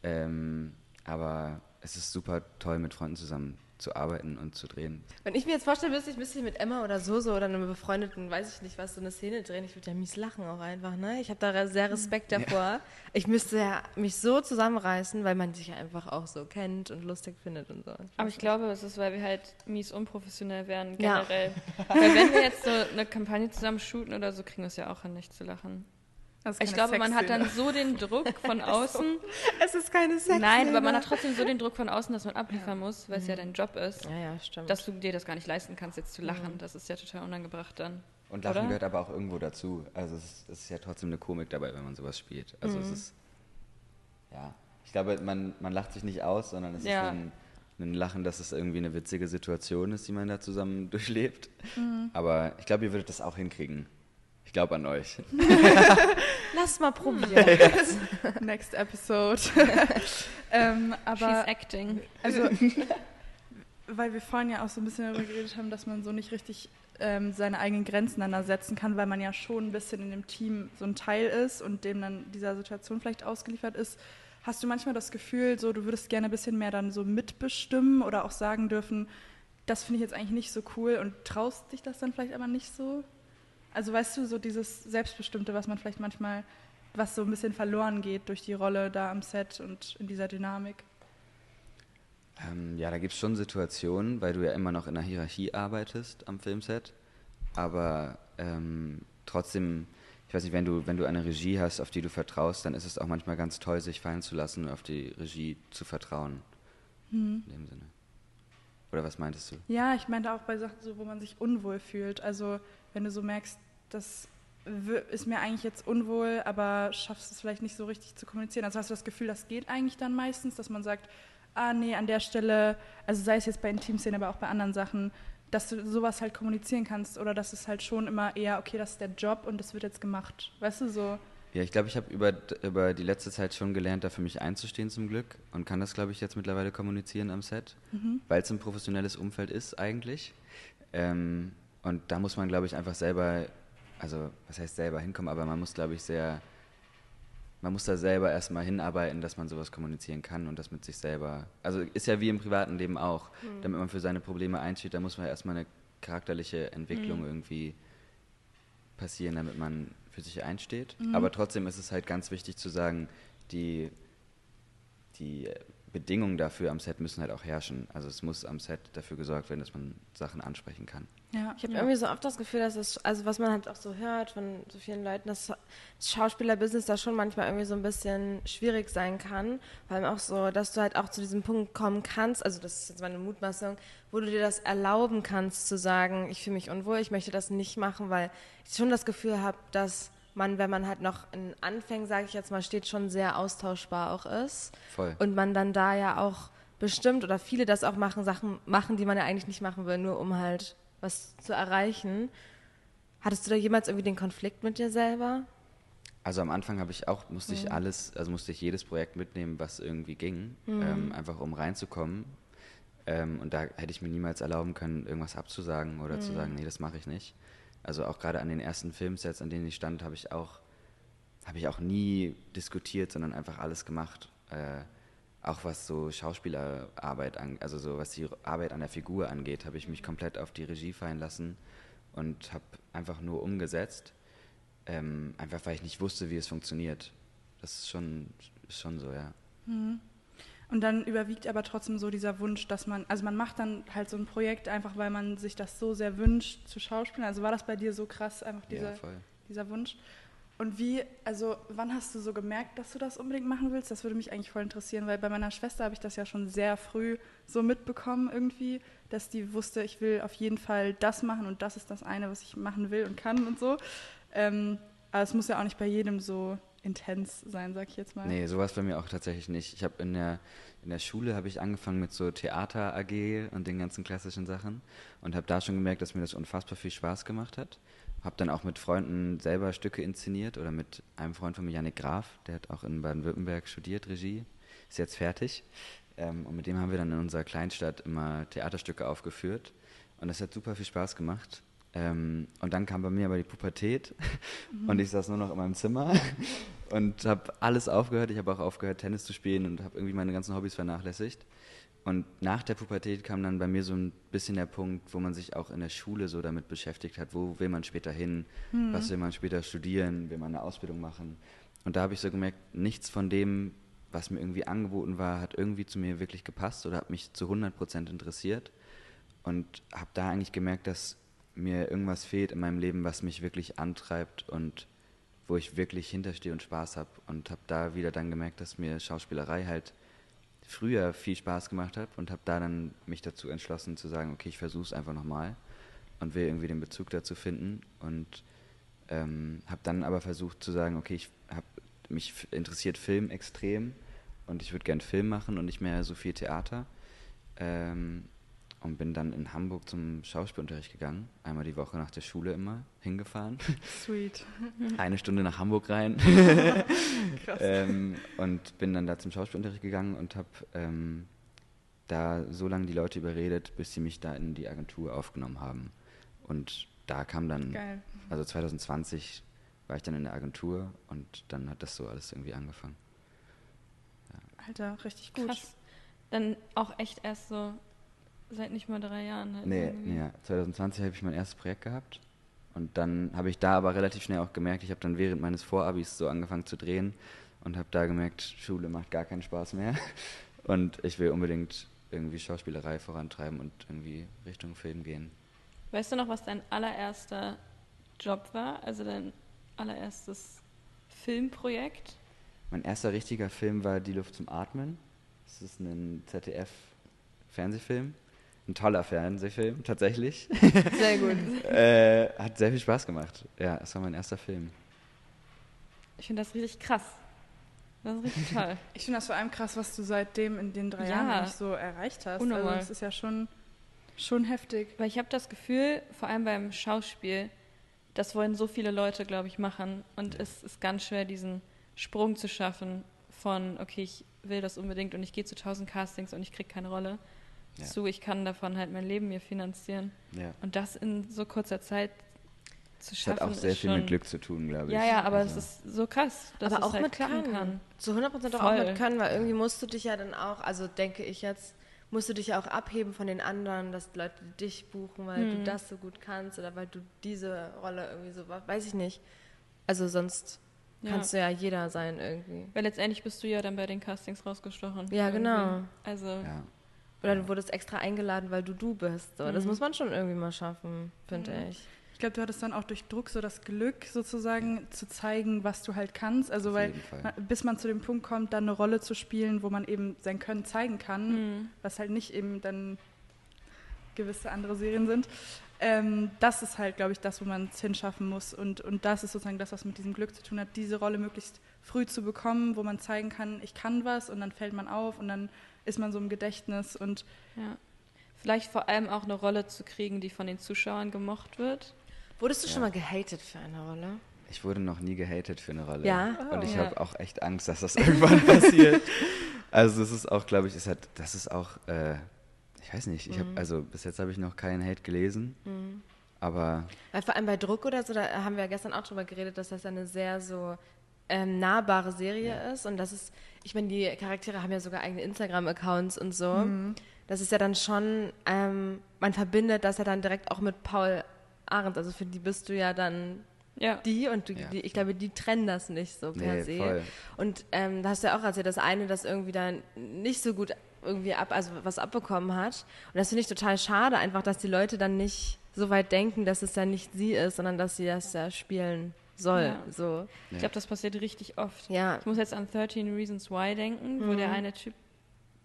Ähm, aber es ist super toll, mit Freunden zusammen zu arbeiten und zu drehen. Wenn ich mir jetzt vorstellen müsste, ich müsste mit Emma oder so, so oder einem befreundeten, weiß ich nicht was, so eine Szene drehen, ich würde ja mies lachen auch einfach, ne? Ich habe da sehr Respekt davor. Ich müsste ja mich so zusammenreißen, weil man sich ja einfach auch so kennt und lustig findet und so. Aber ich glaube, es ist, weil wir halt mies unprofessionell werden, Ja. generell. Weil wenn wir jetzt so eine Kampagne zusammen shooten oder so, kriegen wir es ja auch hin, nicht zu lachen. Ich glaube, man hat dann so den Druck von außen. Es ist keine Sex. Nein, aber man hat trotzdem so den Druck von außen, dass man abliefern muss, weil es ja dein Job ist, Ja, ja, stimmt. dass du dir das gar nicht leisten kannst, jetzt zu lachen. Das ist ja total unangebracht dann. Und Lachen Oder? gehört aber auch irgendwo dazu. Also es ist, es ist ja trotzdem eine Komik dabei, wenn man sowas spielt. Also es ist, ja, ich glaube, man, man lacht sich nicht aus, sondern es Ja. ist ein, ein Lachen, dass es irgendwie eine witzige Situation ist, die man da zusammen durchlebt. Aber ich glaube, ihr würdet das auch hinkriegen. Ich glaube an euch. Lass mal probieren. Next Episode. ähm, aber She's acting. also, weil wir vorhin ja auch so ein bisschen darüber geredet haben, dass man so nicht richtig ähm, seine eigenen Grenzen dann da setzen kann, weil man ja schon ein bisschen in dem Team so ein Teil ist und dem dann dieser Situation vielleicht ausgeliefert ist. Hast du manchmal das Gefühl, so du würdest gerne ein bisschen mehr dann so mitbestimmen oder auch sagen dürfen, das finde ich jetzt eigentlich nicht so cool und traust dich das dann vielleicht aber nicht so? Also weißt du, so dieses Selbstbestimmte, was man vielleicht manchmal, was so ein bisschen verloren geht durch die Rolle da am Set und in dieser Dynamik. Ähm, ja, da gibt es schon Situationen, weil du ja immer noch in der Hierarchie arbeitest am Filmset. Aber ähm, trotzdem, ich weiß nicht, wenn du, wenn du eine Regie hast, auf die du vertraust, dann ist es auch manchmal ganz toll, sich fallen zu lassen und auf die Regie zu vertrauen. In dem Sinne. Oder was meintest du? Ja, ich meinte auch bei Sachen so, wo man sich unwohl fühlt. Also wenn du so merkst, das ist mir eigentlich jetzt unwohl, aber schaffst es vielleicht nicht so richtig zu kommunizieren. Also hast du das Gefühl, das geht eigentlich dann meistens, dass man sagt, ah nee, an der Stelle, also sei es jetzt bei Intimszenen, aber auch bei anderen Sachen, dass du sowas halt kommunizieren kannst oder dass es halt schon immer eher, okay, das ist der Job und das wird jetzt gemacht. Weißt du, so. Ja, ich glaube, ich habe über, über die letzte Zeit schon gelernt, da für mich einzustehen zum Glück und kann das, glaube ich, jetzt mittlerweile kommunizieren am Set, weil es ein professionelles Umfeld ist eigentlich. Ähm, und da muss man, glaube ich, einfach selber, also was heißt selber hinkommen, aber man muss, glaube ich, sehr, man muss da selber erstmal hinarbeiten, dass man sowas kommunizieren kann und das mit sich selber, also ist ja wie im privaten Leben auch, damit man für seine Probleme einsteht, da muss man erstmal eine charakterliche Entwicklung irgendwie passieren, damit man für sich einsteht. Aber trotzdem ist es halt ganz wichtig zu sagen, die, die Bedingungen dafür am Set müssen halt auch herrschen. Also es muss am Set dafür gesorgt werden, dass man Sachen ansprechen kann. Ja. Ich habe Ja. irgendwie so oft das Gefühl, dass es, also was man halt auch so hört von so vielen Leuten, dass das Schauspielerbusiness da schon manchmal irgendwie so ein bisschen schwierig sein kann. Vor allem auch so, dass du halt auch zu diesem Punkt kommen kannst, also das ist jetzt meine Mutmaßung, wo du dir das erlauben kannst zu sagen, ich fühle mich unwohl, ich möchte das nicht machen, weil ich schon das Gefühl habe, dass man, wenn man halt noch in Anfängen, sage ich jetzt mal, steht, schon sehr austauschbar auch ist. Voll. Und man dann da ja auch bestimmt oder viele das auch machen, Sachen machen, die man ja eigentlich nicht machen will, nur um halt was zu erreichen. Hattest du da jemals irgendwie den Konflikt mit dir selber? Also am Anfang habe ich auch, musste ich alles, also musste ich jedes Projekt mitnehmen, was irgendwie ging, ähm, einfach um reinzukommen. Ähm, und da hätte ich mir niemals erlauben können, irgendwas abzusagen oder zu sagen, nee, das mache ich nicht. Also auch gerade an den ersten Filmsets, an denen ich stand, habe ich auch, habe ich auch nie diskutiert, sondern einfach alles gemacht. Äh, auch was so Schauspielerarbeit, an, also so was die Arbeit an der Figur angeht, habe ich mich komplett auf die Regie fallen lassen und habe einfach nur umgesetzt. Ähm, einfach weil ich nicht wusste, wie es funktioniert. Das ist schon, ist schon so, ja. Und dann überwiegt aber trotzdem so dieser Wunsch, dass man, also man macht dann halt so ein Projekt einfach, weil man sich das so sehr wünscht zu schauspielen. Also war das bei dir so krass, einfach dieser, ja, dieser Wunsch? Und wie, also wann hast du so gemerkt, dass du das unbedingt machen willst? Das würde mich eigentlich voll interessieren, weil bei meiner Schwester habe ich das ja schon sehr früh so mitbekommen irgendwie, dass die wusste, ich will auf jeden Fall das machen und das ist das eine, was ich machen will und kann und so. Ähm, aber es muss ja auch nicht bei jedem so intens sein, sag ich jetzt mal. Nee, sowas bei mir auch tatsächlich nicht. Ich habe in der, in der Schule habe ich angefangen mit so Theater AG und den ganzen klassischen Sachen und habe da schon gemerkt, dass mir das unfassbar viel Spaß gemacht hat. Habe dann auch mit Freunden selber Stücke inszeniert oder mit einem Freund von mir, Janik Graf, der hat auch in Baden-Württemberg studiert, Regie, ist jetzt fertig. Ähm, und mit dem haben wir dann in unserer Kleinstadt immer Theaterstücke aufgeführt und das hat super viel Spaß gemacht. Ähm, und dann kam bei mir aber die Pubertät und ich saß nur noch in meinem Zimmer und habe alles aufgehört. Ich habe auch aufgehört, Tennis zu spielen und habe irgendwie meine ganzen Hobbys vernachlässigt. Und nach der Pubertät kam dann bei mir so ein bisschen der Punkt, wo man sich auch in der Schule so damit beschäftigt hat, wo will man später hin, was will man später studieren, will man eine Ausbildung machen. Und da habe ich so gemerkt, nichts von dem, was mir irgendwie angeboten war, hat irgendwie zu mir wirklich gepasst oder hat mich zu 100 Prozent interessiert. Und habe da eigentlich gemerkt, dass mir irgendwas fehlt in meinem Leben, was mich wirklich antreibt und wo ich wirklich hinterstehe und Spaß habe. Und habe da wieder dann gemerkt, dass mir Schauspielerei halt früher viel Spaß gemacht hat und habe da dann mich dazu entschlossen zu sagen, okay, ich versuche es einfach nochmal und will irgendwie den Bezug dazu finden und ähm, habe dann aber versucht zu sagen, okay, ich habe mich interessiert Film extrem und ich würde gern Film machen und nicht mehr so viel Theater. Ähm, und bin dann in Hamburg zum Schauspielunterricht gegangen, einmal die Woche nach der Schule immer hingefahren, Sweet. eine Stunde nach Hamburg rein Krass. ähm, und bin dann da zum Schauspielunterricht gegangen und habe ähm, da so lange die Leute überredet, bis sie mich da in die Agentur aufgenommen haben. Und da kam dann, Geil. also 2020 war ich dann in der Agentur und dann hat das so alles irgendwie angefangen. Alter, richtig gut. Krass. Dann auch echt erst so seit nicht mal drei Jahren. Halt Nee, irgendwie. nee, ja. 2020 habe ich mein erstes Projekt gehabt und dann habe ich da aber relativ schnell auch gemerkt, ich habe dann während meines Vorabis so angefangen zu drehen und habe da gemerkt, Schule macht gar keinen Spaß mehr und ich will unbedingt irgendwie Schauspielerei vorantreiben und irgendwie Richtung Film gehen. Weißt du noch, was dein allererster Job war? Also dein allererstes Filmprojekt? Mein erster richtiger Film war Die Luft zum Atmen. Das ist ein ZDF-Fernsehfilm. Ein toller Fernsehfilm, tatsächlich. Sehr gut. äh, hat sehr viel Spaß gemacht. Ja, es war mein erster Film. Ich finde das richtig krass. Das ist richtig toll. Ich finde das vor allem krass, was du seitdem in den drei Ja. Jahren eigentlich so erreicht hast. Unnormal. Also das ist ja schon, schon heftig. Weil ich habe das Gefühl, vor allem beim Schauspiel, das wollen so viele Leute, glaube ich, machen. Und es ist ganz schwer, diesen Sprung zu schaffen von, okay, ich will das unbedingt und ich gehe zu tausend Castings und ich kriege keine Rolle, Ja. zu, ich kann davon halt mein Leben mir finanzieren. Ja. Und das in so kurzer Zeit zu Das schaffen, hat auch sehr viel schon, mit Glück zu tun, glaube ich. Ja, ja, aber Also- es ist so krass, dass Aber es auch halt mit klappen Können. kann. Zu 100% auch Voll. mit Können, weil irgendwie musst du dich ja dann auch, also denke ich jetzt, musst du dich ja auch abheben von den anderen, dass Leute dich buchen, weil Mhm. du das so gut kannst oder weil du diese Rolle irgendwie so, weiß ich nicht. Also sonst Ja. kannst du ja jeder sein irgendwie. Weil letztendlich bist du ja dann bei den Castings rausgestochen. Ja, Irgendwie. genau. Also, Ja. Oder du wurdest extra eingeladen, weil du du bist. So. Das Mhm. muss man schon irgendwie mal schaffen, finde Mhm. ich. Ich glaube, du hattest dann auch durch Druck so das Glück, sozusagen zu zeigen, was du halt kannst. Also, Auf weil man, bis man zu dem Punkt kommt, dann eine Rolle zu spielen, wo man eben sein Können zeigen kann, mhm. was halt nicht eben dann gewisse andere Serien sind. Ähm, das ist halt, glaube ich, das, wo man es hinschaffen muss. Und, und das ist sozusagen das, was mit diesem Glück zu tun hat, diese Rolle möglichst früh zu bekommen, wo man zeigen kann, ich kann was und dann fällt man auf und dann ist man so im Gedächtnis und ja. Vielleicht vor allem auch eine Rolle zu kriegen, die von den Zuschauern gemocht wird. Wurdest du Ja. schon mal gehatet für eine Rolle? Ich wurde noch nie gehatet für eine Rolle. Ja? Und ich Oh. habe auch echt Angst, dass das irgendwann passiert. Also es ist auch, glaube ich, es hat, das ist auch, äh, ich weiß nicht, ich habe, Mhm. also bis jetzt habe ich noch keinen Hate gelesen, aber Weil vor allem bei Druck oder so, da haben wir ja gestern auch drüber geredet, dass das eine sehr so ähm, nahbare Serie ist. Und das ist, ich meine, die Charaktere haben ja sogar eigene Instagram-Accounts und so. Das ist ja dann schon, ähm, man verbindet das ja dann direkt auch mit Paul Arendt. Also für die bist du ja dann Ja. die und du, Ja. die, ich glaube, die trennen das nicht so per nee, se. voll. Und ähm, da hast du ja auch erzählt, dass eine das irgendwie dann nicht so gut irgendwie ab, also was abbekommen hat. Und das finde ich total schade, einfach, dass die Leute dann nicht so weit denken, dass es ja nicht sie ist, sondern dass sie das ja spielen soll. Ja. So. Ich glaube, das passiert richtig oft. Ja. Ich muss jetzt an 13 Reasons Why denken, wo Mhm. der eine Typ,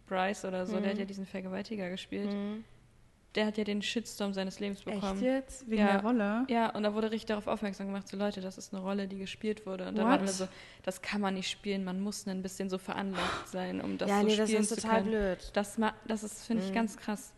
Bryce oder so, der hat ja diesen Vergewaltiger gespielt. Mhm. Der hat ja den Shitstorm seines Lebens bekommen. echt jetzt? Wegen Ja. der Rolle? Ja, und da wurde richtig darauf aufmerksam gemacht, so Leute, das ist eine Rolle, die gespielt wurde. Und dann What? waren wir so, das kann man nicht spielen, man muss ein bisschen so veranlagt sein, um das ja, so nee, das spielen ist zu total können. blöd. Das, ma- das ist, finde ich, Mhm. ganz krass.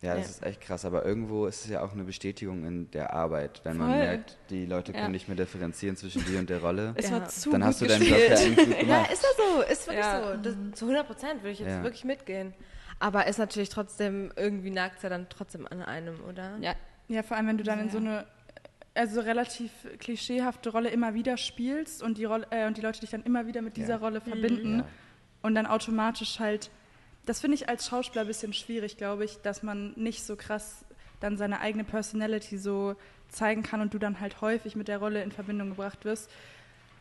Ja, das Ja. ist echt krass, aber irgendwo ist es ja auch eine Bestätigung in der Arbeit, wenn man Voll. merkt, die Leute können Ja. nicht mehr differenzieren zwischen dir und der Rolle. Es Ja. war zu Dann gut hast du deinen Job ja gut Ja, gemacht. ist das so, ist wirklich Ja. so. Das, zu 100 Prozent würde ich jetzt Ja. wirklich mitgehen. Aber ist natürlich trotzdem, irgendwie nagt es ja dann trotzdem an einem, oder? Ja, Ja, vor allem, wenn du dann in so eine also relativ klischeehafte Rolle immer wieder spielst und die, Rolle, äh, und die Leute dich dann immer wieder mit dieser Ja. Rolle verbinden Ja. und dann automatisch halt, das finde ich als Schauspieler ein bisschen schwierig, glaube ich, dass man nicht so krass dann seine eigene Personality so zeigen kann und du dann halt häufig mit der Rolle in Verbindung gebracht wirst.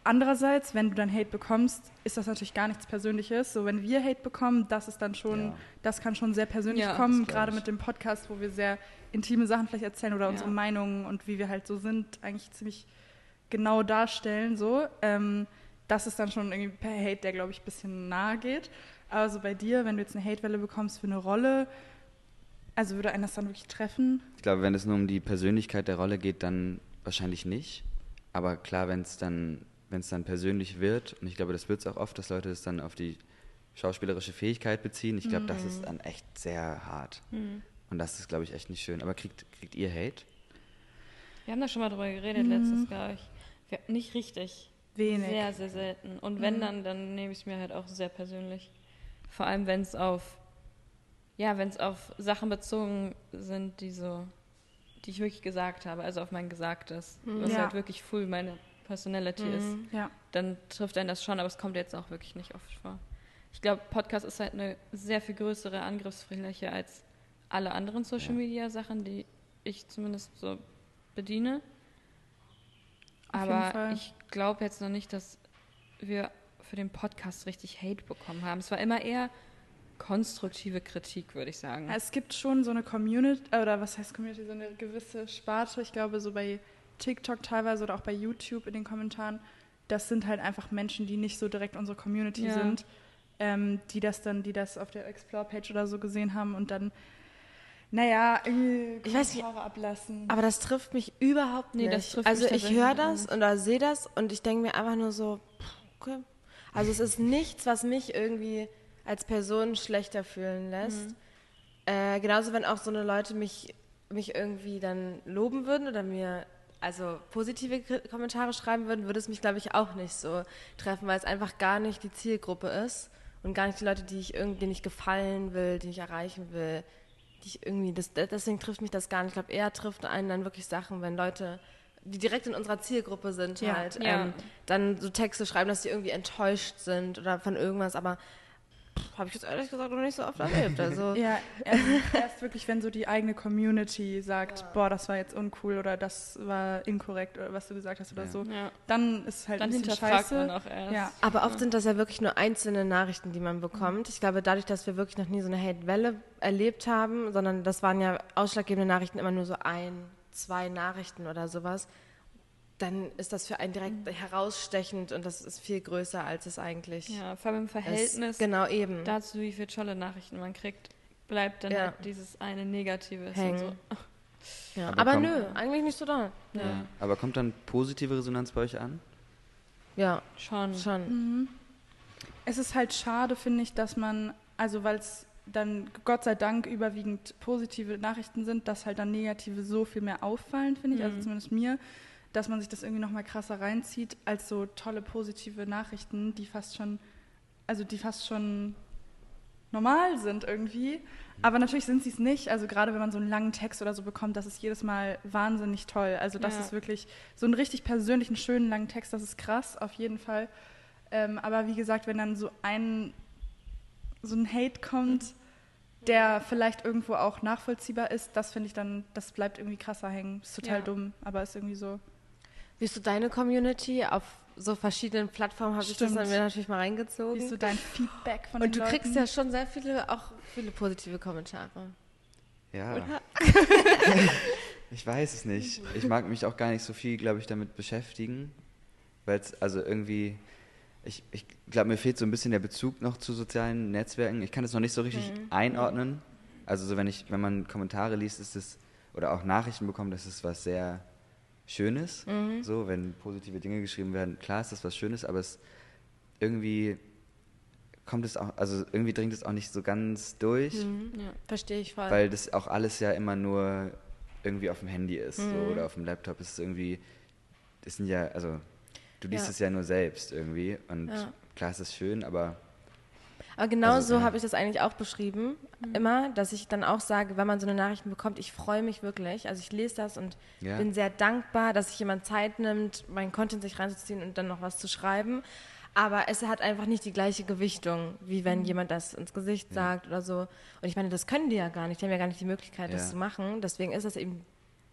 Andererseits, wenn du dann Hate bekommst, ist das natürlich gar nichts Persönliches. So, wenn wir Hate bekommen, das ist dann schon, Ja. das kann schon sehr persönlich Ja, kommen, gerade mit dem Podcast, wo wir sehr intime Sachen vielleicht erzählen oder Ja. unsere Meinungen und wie wir halt so sind, eigentlich ziemlich genau darstellen. So, ähm, das ist dann schon irgendwie per Hate, der glaube ich ein bisschen nahe geht. Aber so bei dir, wenn du jetzt eine Hatewelle bekommst für eine Rolle, also würde einen das dann wirklich treffen? Ich glaube, wenn es nur um die Persönlichkeit der Rolle geht, dann wahrscheinlich nicht. Aber klar, wenn es dann, wenn es dann persönlich wird, und ich glaube, das wird es auch oft, dass Leute es dann auf die schauspielerische Fähigkeit beziehen. Ich glaube, das ist dann echt sehr hart. Mhm. Und das ist, glaube ich, echt nicht schön. Aber kriegt, kriegt ihr Hate? wir haben da schon mal drüber geredet Mhm. letztes, glaube ich. Wir, nicht richtig. Wenig. Sehr, sehr selten. Und wenn Mhm. dann, dann nehme ich es mir halt auch sehr persönlich. Vor allem, wenn es auf, ja, wenn es auf Sachen bezogen sind, die so, die ich wirklich gesagt habe, also auf mein Gesagtes, was Ja. halt wirklich full meine Personality ist, Mhm. Ja. dann trifft einen das schon, aber es kommt jetzt auch wirklich nicht oft vor. Ich glaube, Podcast ist halt eine sehr viel größere Angriffsfläche als alle anderen Social. Media Sachen, die ich zumindest so bediene. Auf jeden Aber Fall. ich glaube jetzt noch nicht, dass wir für den Podcast richtig Hate bekommen haben. Es war immer eher konstruktive Kritik, würde ich sagen. Es gibt schon so eine Community, oder was heißt Community, so eine gewisse Sparte, ich glaube so bei TikTok teilweise oder auch bei YouTube in den Kommentaren, das sind halt einfach Menschen, die nicht so direkt unsere Community Ja. sind, ähm, die das dann, die das auf der Explore-Page oder so gesehen haben und dann, naja, irgendwie Ich weiß nicht, ablassen. Aber das trifft mich überhaupt Nee, nicht. das trifft also mich ich höre das und sehe das und ich denke mir einfach nur so, pff, okay. Also es ist nichts, was mich irgendwie als Person schlechter fühlen lässt. Mhm. Äh, genauso, wenn auch so eine Leute mich, mich irgendwie dann loben würden oder mir also positive K Kommentare schreiben würden, würde es mich, glaube ich, auch nicht so treffen, weil es einfach gar nicht die Zielgruppe ist und gar nicht die Leute, die ich irgendwie, ich gefallen will, die ich erreichen will, die ich irgendwie, das, deswegen trifft mich das gar nicht. Ich glaube, eher trifft einen dann wirklich Sachen, wenn Leute, die direkt in unserer Zielgruppe sind, Ja. halt, Ja. ähm, dann so Texte schreiben, dass sie irgendwie enttäuscht sind oder von irgendwas, aber habe ich jetzt ehrlich gesagt noch nicht so oft erlebt. Also Ja, erst, erst wirklich, wenn so die eigene Community sagt, boah, das war jetzt uncool oder das war inkorrekt oder was du gesagt hast oder Ja. so, Ja. dann ist es halt Dann ein bisschen hinterfragt scheiße. man auch erst. Ja. Aber oft sind das ja wirklich nur einzelne Nachrichten, die man bekommt. Ich glaube, dadurch, dass wir wirklich noch nie so eine Hate-Welle erlebt haben, sondern das waren ja ausschlaggebende Nachrichten immer nur so ein, zwei Nachrichten oder sowas, dann ist das für einen direkt herausstechend und das ist viel größer, als es eigentlich Ja, vor allem im ist. Verhältnis Genau, eben. dazu, wie viele tolle Nachrichten man kriegt, bleibt dann Ja. halt dieses eine Negative. Hängen. So. ja. Aber Aber, komm- nö, eigentlich nicht so da. Ja. Ja, Aber kommt dann positive Resonanz bei euch an? ja Schon. schon. Es ist halt schade, finde ich, dass man, also weil es dann Gott sei Dank überwiegend positive Nachrichten sind, dass halt dann negative so viel mehr auffallen, finde ich, also Mhm. zumindest mir, dass man sich das irgendwie nochmal krasser reinzieht, als so tolle positive Nachrichten, die fast schon, also die fast schon normal sind irgendwie. Aber natürlich sind sie es nicht. Also gerade wenn man so einen langen Text oder so bekommt, das ist jedes Mal wahnsinnig toll. Also das Ja. ist wirklich so einen richtig persönlichen, schönen langen Text, das ist krass, auf jeden Fall. Ähm, aber wie gesagt, wenn dann so ein, so ein Hate kommt, der vielleicht irgendwo auch nachvollziehbar ist, das finde ich dann, das bleibt irgendwie krasser hängen. Ist total Ja. dumm, aber ist irgendwie so. Wie ist so deine Community? Auf so verschiedenen Plattformen habe ich das dann mir natürlich mal reingezogen. Wie ist so dein Feedback von und den du kriegst Leuten? ja schon sehr viele, auch viele positive Kommentare. Ja. Oder? Ich weiß es nicht. Ich mag mich auch gar nicht so viel, glaube ich, damit beschäftigen, weil es also irgendwie, ich, ich glaube, mir fehlt so ein bisschen der Bezug noch zu sozialen Netzwerken. Ich kann das noch nicht so richtig einordnen. Also so wenn ich, wenn man Kommentare liest, ist es oder auch Nachrichten bekommt, das ist was sehr Schönes. So, wenn positive Dinge geschrieben werden, klar ist das was Schönes, aber es irgendwie kommt es auch, also irgendwie dringt es auch nicht so ganz durch. Ja. Verstehe ich voll. Weil das auch alles ja immer nur irgendwie auf dem Handy ist Mhm. so, oder auf dem Laptop. Es ist irgendwie, das sind ja, also du liest Ja. es ja nur selbst irgendwie und Ja. klar ist es schön, aber Aber genau Also, so ja. habe ich das eigentlich auch beschrieben. Immer, dass ich dann auch sage, wenn man so eine Nachrichten bekommt, ich freue mich wirklich. Also ich lese das und Ja. bin sehr dankbar, dass sich jemand Zeit nimmt, meinen Content sich reinzuziehen und dann noch was zu schreiben. Aber es hat einfach nicht die gleiche Gewichtung, wie wenn jemand das ins Gesicht sagt oder so. Und ich meine, das können die ja gar nicht. Die haben ja gar nicht die Möglichkeit, das zu machen. Deswegen ist das eben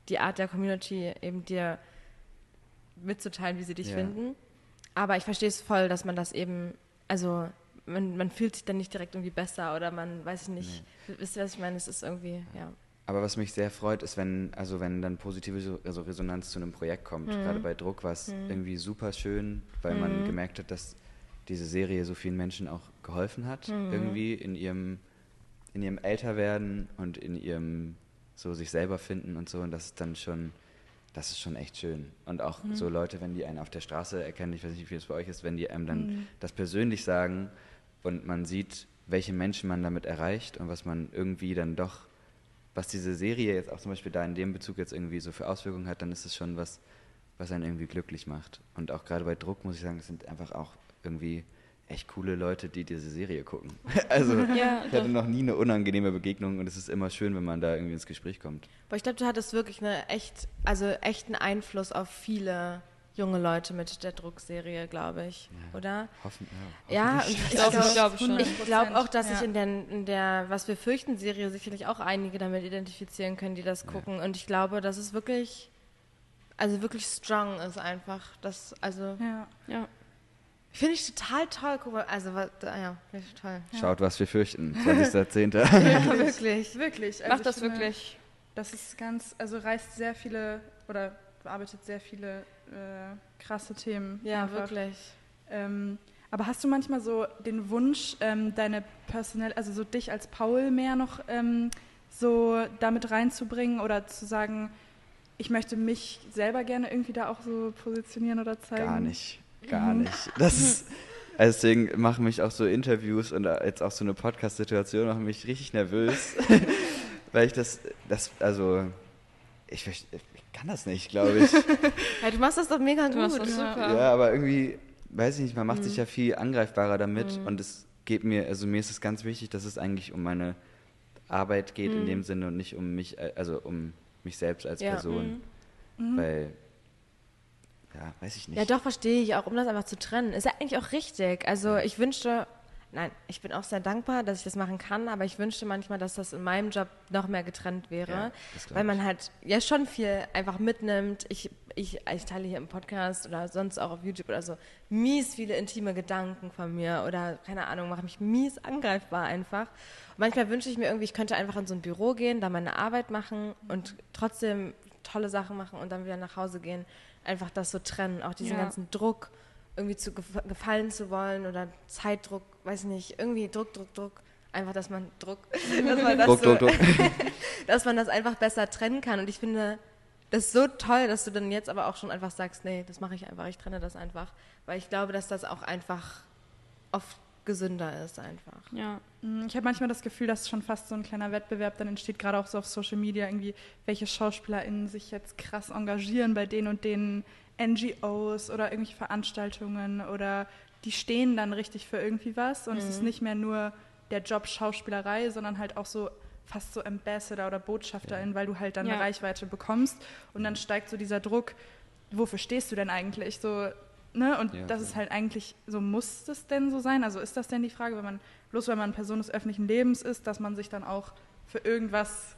die Art der Community, eben dir mitzuteilen, wie sie dich Ja. finden. Aber ich verstehe es voll, dass man das eben, also man, man fühlt sich dann nicht direkt irgendwie besser oder man weiß ich nicht. Wisst ihr, was ich meine? Es ist irgendwie, ja. Aber was mich sehr freut, ist, wenn, also wenn dann positive so- also Resonanz zu einem Projekt kommt. Mhm. Gerade bei Druck war es irgendwie super schön, weil man gemerkt hat, dass diese Serie so vielen Menschen auch geholfen hat, Mhm. irgendwie in ihrem, in ihrem Älterwerden und in ihrem so sich selber finden und so. Und das ist dann schon, das ist schon echt schön. Und auch Mhm. so Leute, wenn die einen auf der Straße erkennen, ich weiß nicht, wie es bei euch ist, wenn die einem dann Mhm. das persönlich sagen und man sieht, welche Menschen man damit erreicht und was man irgendwie dann doch was diese Serie jetzt auch zum Beispiel da in dem Bezug jetzt irgendwie so für Auswirkungen hat, dann ist es schon was, was einen irgendwie glücklich macht. Und auch gerade bei Druck muss ich sagen, es sind einfach auch irgendwie echt coole Leute, die diese Serie gucken. Also Ja, ich hatte doch. noch nie eine unangenehme Begegnung und es ist immer schön, wenn man da irgendwie ins Gespräch kommt. Aber ich glaube, du hattest wirklich eine echt, also echten Einfluss auf viele junge Leute mit der Druckserie, glaube ich, oder? Hoffen, Ja, hoffentlich. und Ich glaube glaub- ich glaube schon. Ich glaube auch, dass Ja. sich in der, in der Was wir fürchten Serie sicherlich auch einige damit identifizieren können, die das gucken. Und ich glaube, dass es wirklich, also wirklich strong ist einfach. Das, also, Ja. Finde ich total toll. Guck mal, also, was, ja, finde ich toll. Schaut, was wir fürchten. 20.10. Ja, wirklich. Wirklich. also Macht das finde, wirklich. Das ist ganz, also reißt sehr viele oder bearbeitet sehr viele äh, krasse Themen. Ja, einfach. wirklich. Ähm, aber hast du manchmal so den Wunsch, ähm, deine personell, also so dich als Paul mehr noch ähm, so damit reinzubringen oder zu sagen, ich möchte mich selber gerne irgendwie da auch so positionieren oder zeigen? Gar nicht. Gar nicht. Das ist, also deswegen machen mich auch so Interviews und jetzt auch so eine Podcast-Situation machen mich richtig nervös. weil ich das, das, also, ich, ich kann das nicht, glaube ich. Hey, du machst das doch mega Du gut. machst das super. Ja, aber irgendwie, weiß ich nicht, man macht Mhm. sich ja viel angreifbarer damit und es geht mir, also mir ist es ganz wichtig, dass es eigentlich um meine Arbeit geht in dem Sinne und nicht um mich, äh, also um mich selbst als Mhm. Ja. Mhm. Person. Weil, ja, weiß ich nicht. Ja, doch, verstehe ich auch, um das einfach zu trennen. Ist ja eigentlich auch richtig. Also ich wünschte, nein, ich bin auch sehr dankbar, dass ich das machen kann, aber ich wünschte manchmal, dass das in meinem Job noch mehr getrennt wäre, Ja, weil man halt ja schon viel einfach mitnimmt. Ich, ich, ich teile hier im Podcast oder sonst auch auf YouTube oder so mies viele intime Gedanken von mir oder keine Ahnung, mache mich mies angreifbar einfach. Und manchmal wünsche ich mir irgendwie, ich könnte einfach in so ein Büro gehen, da meine Arbeit machen und trotzdem tolle Sachen machen und dann wieder nach Hause gehen. Einfach das so trennen, auch diesen Ja. ganzen Druck irgendwie zu gef- gefallen zu wollen oder Zeitdruck, weiß nicht, irgendwie Druck, Druck, Druck. Einfach, dass man Druck, dass man das, Druck, so, Druck, Druck. dass man das einfach besser trennen kann. Und ich finde das so toll, dass du dann jetzt aber auch schon einfach sagst, nee, das mache ich einfach, ich trenne das einfach. Weil ich glaube, dass das auch einfach oft gesünder ist einfach. Ja. Mm, Ich habe manchmal das Gefühl, dass schon fast so ein kleiner Wettbewerb dann entsteht, gerade auch so auf Social Media, irgendwie, welche SchauspielerInnen sich jetzt krass engagieren bei den und den NGOs oder irgendwelche Veranstaltungen oder die stehen dann richtig für irgendwie was und es ist nicht mehr nur der Job Schauspielerei, sondern halt auch so fast so Ambassador oder Botschafterin, weil du halt dann Ja. eine Reichweite bekommst und dann steigt so dieser Druck, wofür stehst du denn eigentlich? So, ne? Und Ja, das ist halt eigentlich, so muss das denn so sein? Also ist das denn die Frage, wenn man, bloß wenn man Person des öffentlichen Lebens ist, dass man sich dann auch für irgendwas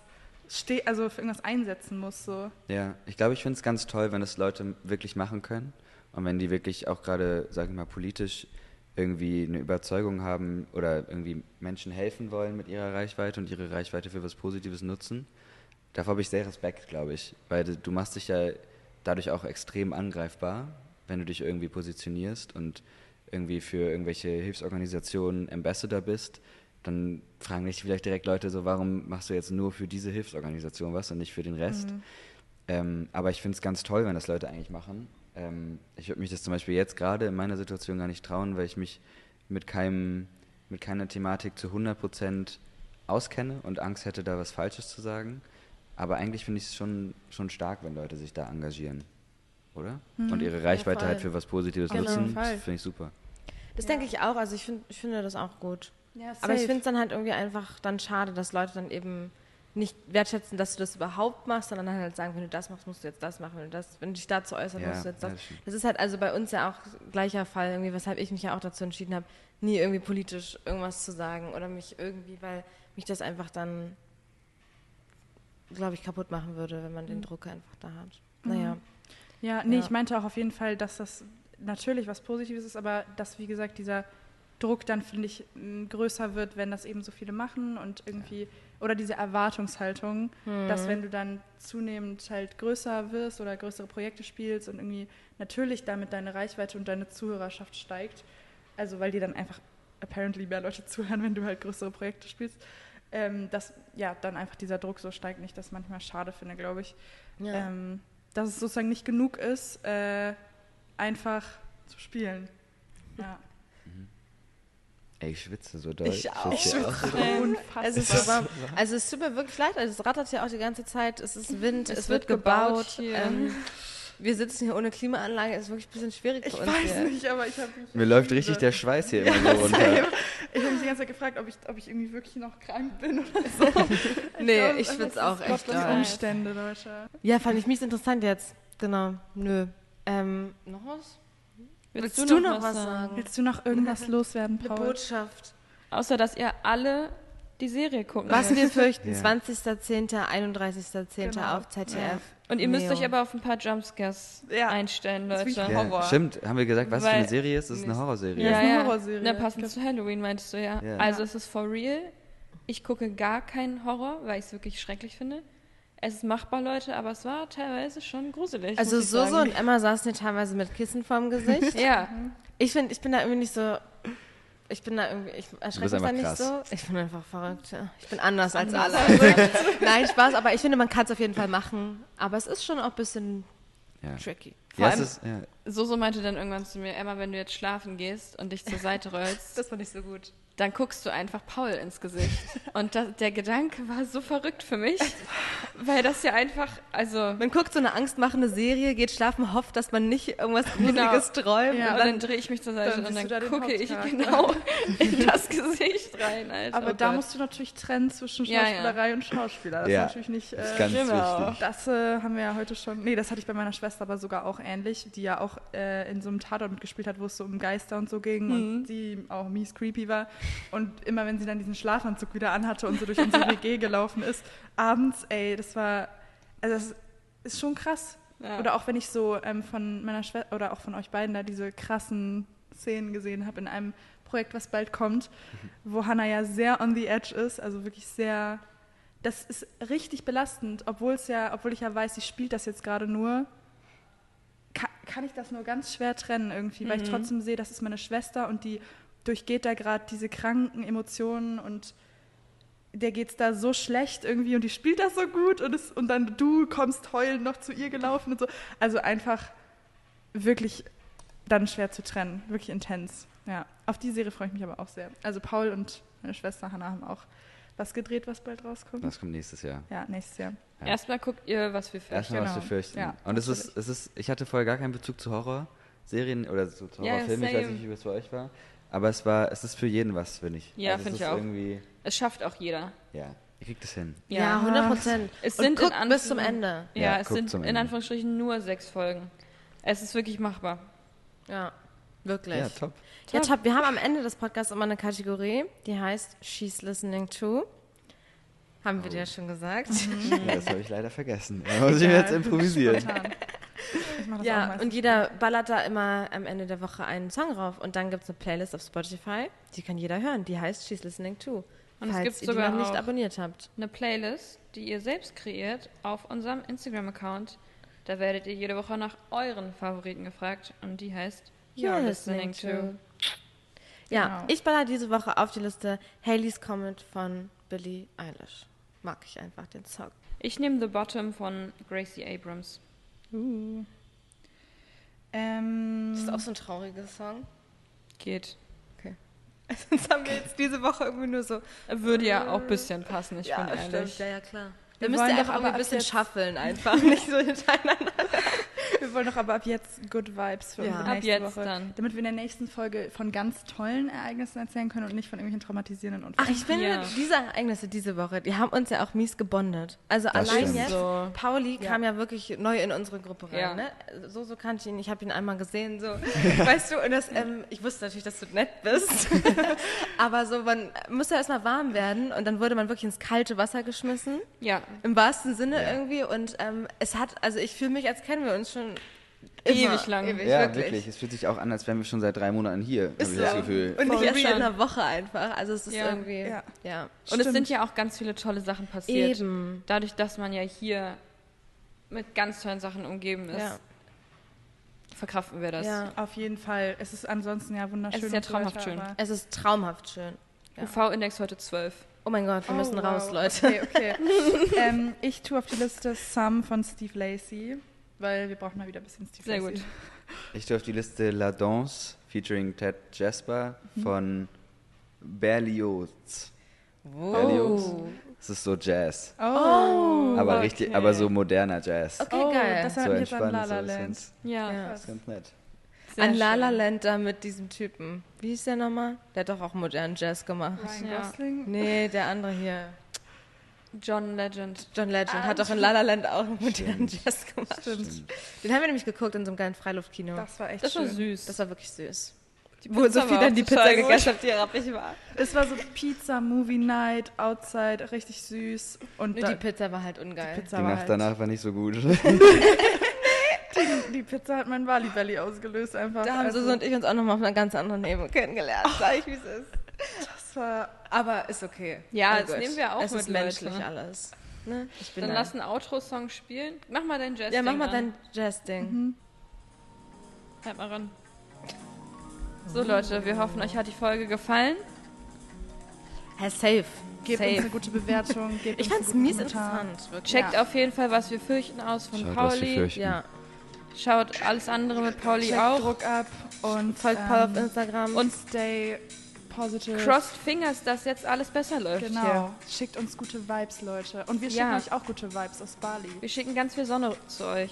ste also für irgendwas einsetzen muss, so. Ja, ich glaube, ich finde es ganz toll, wenn das Leute wirklich machen können und wenn die wirklich auch gerade, sage ich mal, politisch irgendwie eine Überzeugung haben oder irgendwie Menschen helfen wollen mit ihrer Reichweite und ihre Reichweite für was Positives nutzen. Davor habe ich sehr Respekt, glaube ich, weil du machst dich ja dadurch auch extrem angreifbar, wenn du dich irgendwie positionierst und irgendwie für irgendwelche Hilfsorganisationen Ambassador bist, dann fragen dich vielleicht direkt Leute so, warum machst du jetzt nur für diese Hilfsorganisation was und nicht für den Rest? Ähm, aber ich finde es ganz toll, wenn das Leute eigentlich machen. Ähm, ich würde mich das zum Beispiel jetzt gerade in meiner Situation gar nicht trauen, weil ich mich mit keinem, mit keiner Thematik zu 100% auskenne und Angst hätte, da was Falsches zu sagen. Aber eigentlich finde ich es schon, schon stark, wenn Leute sich da engagieren. Oder? Und ihre Reichweite voll. halt für was Positives Genau. nutzen, das finde ich super. Das Ja. denke ich auch. Also ich, find, ich finde das auch gut. Ja, Aber ich finde es dann halt irgendwie einfach dann schade, dass Leute dann eben nicht wertschätzen, dass du das überhaupt machst, sondern dann halt sagen, wenn du das machst, musst du jetzt das machen. Wenn du, das, wenn du dich dazu äußerst, Ja, musst du jetzt das. ja, das ist halt also bei uns ja auch gleicher Fall, irgendwie, weshalb ich mich ja auch dazu entschieden habe, nie irgendwie politisch irgendwas zu sagen oder mich irgendwie, weil mich das einfach dann, glaube ich, kaputt machen würde, wenn man den Druck einfach da hat. Naja. Ja, nee, Ja. ich meinte auch auf jeden Fall, dass das natürlich was Positives ist, aber dass, wie gesagt, dieser Druck dann, finde ich, größer wird, wenn das eben so viele machen und irgendwie, oder diese Erwartungshaltung, dass wenn du dann zunehmend halt größer wirst oder größere Projekte spielst und irgendwie natürlich damit deine Reichweite und deine Zuhörerschaft steigt, also weil dir dann einfach apparently mehr Leute zuhören, wenn du halt größere Projekte spielst, ähm, dass ja dann einfach dieser Druck so steigt, nicht das manchmal schade finde, glaube ich Ja. ähm, dass es sozusagen nicht genug ist, äh, einfach zu spielen. Ja. Ey, ich schwitze so doll. Ich auch. Schwitzt ihr auch so doll? Unfassbar. Es ist, warm. also es tut mir wirklich leid, also es rattert ja auch die ganze Zeit, es ist Wind, es, Es wird, wird gebaut gebaut. hier. Ähm, wir sitzen hier ohne Klimaanlage, es ist wirklich ein bisschen schwierig ich für uns weiß hier. nicht, aber ich habe mich. Mir läuft richtig der Schweiß hier immer so runter. Same. Ich habe mich die ganze Zeit gefragt, ob ich, ob ich irgendwie wirklich noch krank bin oder so. Nee, ich es ist schwitze einfach auch echt doll. Umstände, Leute. Ja, fand ich mies interessant jetzt. Genau, nö. Ähm, noch was? Willst, Willst du noch was sagen? Willst du noch irgendwas loswerden, Eine Paul? Botschaft. Außer, dass ihr alle die Serie gucken Was wir fürchten, Ja. 20.10., 31.10. Genau. auf ZDF. Und ihr müsst Neo. euch aber auf ein paar Jumpscares Ja. einstellen, Das ist Leute. Ja, Horror. stimmt, haben wir gesagt, was für eine Weil- Serie ist? Das ist eine. Horrorserie. Ja, Ja, ist eine ja. Horrorserie. Na, passend zu Halloween meintest du ja. Ja. Also Ja. es ist for real. Ich gucke gar keinen Horror, weil ich es wirklich schrecklich finde. Es ist machbar, Leute, aber es war teilweise schon gruselig. Also Soso und Emma saßen hier teilweise mit Kissen vorm Gesicht. Ja, Ich finde, ich bin da irgendwie nicht so. Ich bin da irgendwie, ich erschrecke mich da einfach nicht krass. so. Ich bin einfach verrückt. Ja. Ich bin anders als alle. Nein, Spaß, aber ich finde, man kann es auf jeden Fall machen. Aber es ist schon auch ein bisschen Ja. tricky. Vor Ja, allem- ist, ja. Soso meinte dann irgendwann zu mir, Emma, wenn du jetzt schlafen gehst und dich zur Seite rollst, Das fand ich so gut. Dann guckst du einfach Paul ins Gesicht. Und das, der Gedanke war so verrückt für mich. Weil das ja einfach, also Man guckt so eine angstmachende Serie, geht schlafen, hofft, dass man nicht irgendwas Gruseliges träumt. Ja, und dann dann, drehe ich mich zur Seite und dann da gucke ich genau in das Gesicht rein, Alter. Aber Oh da Gott. musst du natürlich trennen zwischen Ja, ja. Schauspielerei und Schauspieler. Das Ja. ist natürlich nicht. Das ist Äh, ganz genau. wichtig. das äh, haben wir ja heute schon. Nee, das hatte ich bei meiner Schwester aber sogar auch ähnlich, die ja auch äh, in so einem Tatort mitgespielt hat, wo es so um Geister und so ging und die auch mies creepy war. Und immer wenn sie dann diesen Schlafanzug wieder anhatte und so durch unsere WG gelaufen ist, abends, ey, das war. Also, das ist schon krass. Ja. Oder auch wenn ich so ähm, von meiner Schwester oder auch von euch beiden da diese krassen Szenen gesehen habe in einem Projekt, was bald kommt, wo Hannah ja sehr on the edge ist, also wirklich sehr. Das ist richtig belastend, obwohl es ja, obwohl ich ja weiß, sie spielt das jetzt gerade nur, kann, kann ich das nur ganz schwer trennen irgendwie, weil ich trotzdem sehe, das ist meine Schwester und die durchgeht da gerade diese kranken Emotionen und der geht's da so schlecht irgendwie und die spielt das so gut und, es, und dann du kommst heulend noch zu ihr gelaufen und so. Also einfach wirklich dann schwer zu trennen, wirklich intens. Ja, auf die Serie freue ich mich aber auch sehr. Also Paul und meine Schwester Hannah haben auch was gedreht, was bald rauskommt. Das kommt nächstes Jahr. Ja, nächstes Jahr. Ja. Erstmal guckt ihr, was wir für Erstmal, was Genau. wir fürchten. Ja, und es ist, es ist, ich hatte vorher gar keinen Bezug zu Horrorserien oder zu Ja, Horrorfilmen. ich weiß nicht, wie es bei euch war. Aber es war, es ist für jeden was, finde ich. Ja, Also finde ich auch. Irgendwie, Es schafft auch jeder. ja, ihr kriegt es hin. ja, 100 Prozent. Es sind in guckt bis zum Ende. Ja, Ja, es sind in. Anführungsstrichen nur sechs Folgen. Es ist wirklich machbar. Ja, wirklich. Ja, top. Ja, top. Wir haben am Ende des Podcasts immer eine Kategorie, die heißt She's Listening To. Haben wir dir ja schon gesagt. Ja, das habe ich leider vergessen. Da muss ich mir jetzt improvisieren. Spontan. Ja, und jeder ballert da immer am Ende der Woche einen Song rauf. Und dann gibt es eine Playlist auf Spotify, die kann jeder hören. Die heißt She's Listening To. Und es falls gibt ihr sogar die noch nicht auch- abonniert habt. Eine Playlist, die ihr selbst kreiert, auf unserem Instagram-Account. Da werdet ihr jede Woche nach euren Favoriten gefragt und die heißt You're Listening to. Ja, Genau. ich baller diese Woche auf die Liste Haley's Comet von Billie Eilish. Mag ich einfach den Song. Ich nehme The Bottom von Gracie Abrams. Uh. Ähm, Das ist auch so ein trauriger Song. Geht. Sonst haben wir jetzt diese Woche irgendwie nur so. Würde ja auch ein bisschen passen, ich bin ehrlich. Ja, ja, klar. Wir Wir müssen ja doch einfach aber irgendwie ein bisschen schaffeln einfach, nicht so hintereinander. Wir wollen doch aber ab jetzt Good Vibes für Ja. unsere Ab nächste jetzt Woche. dann. Damit wir in der nächsten Folge von ganz tollen Ereignissen erzählen können und nicht von irgendwelchen traumatisierenden Unfällen. Ach, ich finde, Ja. diese Ereignisse diese Woche, die haben uns ja auch mies gebondet. Also Das allein stimmt. jetzt, So. Pauli Ja. kam ja wirklich neu in unsere Gruppe rein. Ja. Ne? So, so kannte ich ihn. Ich habe ihn einmal gesehen, so, weißt du, und das, ähm, ich wusste natürlich, dass du nett bist. Aber so, man muss ja erstmal warm werden und dann wurde man wirklich ins kalte Wasser geschmissen. Ja, Im wahrsten Sinne Ja. irgendwie. Und ähm, es hat, also ich fühle mich, als kennen wir uns schon Ewig lang. Ewig, Ja, wirklich. wirklich. Es fühlt sich auch an, als wären wir schon seit drei Monaten hier, habe Ist ich das so. Gefühl. Und nicht erst seit real. einer Woche einfach. Also es ist Ja. irgendwie, Ja. ja. und es Stimmt. sind ja auch ganz viele tolle Sachen passiert. Eben. Dadurch, dass man ja hier mit ganz tollen Sachen umgeben ist, Ja. verkraften wir das. Ja. Auf jeden Fall. Es ist ansonsten ja wunderschön. Es ist ja traumhaft schön. Es ist traumhaft schön. Ja. UV-Index heute 12. Oh mein Gott, wir Oh, müssen wow. raus, Leute. Okay, okay. ähm, ich tue auf die Liste Some von Steve Lacey, weil wir brauchen mal wieder ein bisschen Steve Sehr Lacey. gut. Ich tue auf die Liste La Danse featuring Ted Jasper von Berlioz. Berlioz. Es ist so Jazz. Oh, aber okay. richtig, aber so moderner Jazz. Okay, oh geil. das So jetzt an La La so Land. ganz, Ja, Ja. ist ganz nett. sehr An La La. Land da mit diesem Typen. Wie hieß der nochmal? Der hat doch auch modernen Jazz gemacht. Ryan Ja. Gosling. Nee, der andere hier. John Legend. John Legend Ah, hat doch in La La Land auch modernen Jazz gemacht. Stimmt. Den haben wir nämlich geguckt in so einem geilen Freiluftkino. Das war echt Das war schön. süß. Das war wirklich süß. Die Wo Sophie dann die Pizza gegessen hat, die rappig war. Es war so Pizza, Movie Night, Outside, richtig süß. Und Nur da, die Pizza war halt ungeil. Pizza Die war Nacht halt, danach war nicht so gut. die Pizza hat mein Wally Belly ausgelöst einfach. Da haben Also, Susi und ich uns auch nochmal auf einer ganz anderen Ebene kennengelernt. Sag ich, wie es ist. war Aber ist okay. Ja, All das good. nehmen wir auch Es mit, ist menschlich Leute. alles. Ne? Ich bin Dann da. lass einen Outro-Song spielen. Mach mal dein Jazz. Ja, mach mal dein Jazz-Ding. Halt mal ran. So Leute, wir hoffen, euch hat die Folge gefallen. Herr Safe. Gebt Safe. uns eine gute Bewertung. Gebt Ich fand's mies interessant. Wirklich. Checkt Ja. auf jeden Fall, was wir fürchten aus von Schaut, was wir Pauli. Ja. Schaut alles andere mit Pauli Checkt auch. Druck ab und Folgt Paul auf ähm, Instagram. und stay positive. Crossed Fingers, dass jetzt alles besser läuft. Genau. Hier. Schickt uns gute Vibes, Leute. Und wir Ja. schicken euch auch gute Vibes aus Bali. Wir schicken ganz viel Sonne zu euch.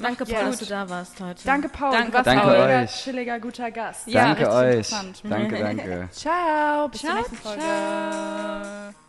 Danke, Ja. Paul, dass du da warst heute. Danke, Paul. Danke, du warst Danke mega euch. chilliger, guter Gast. Ja, danke richtig euch. interessant. Danke, danke. Ciao. Bis Ciao, zur nächsten Folge. ciao.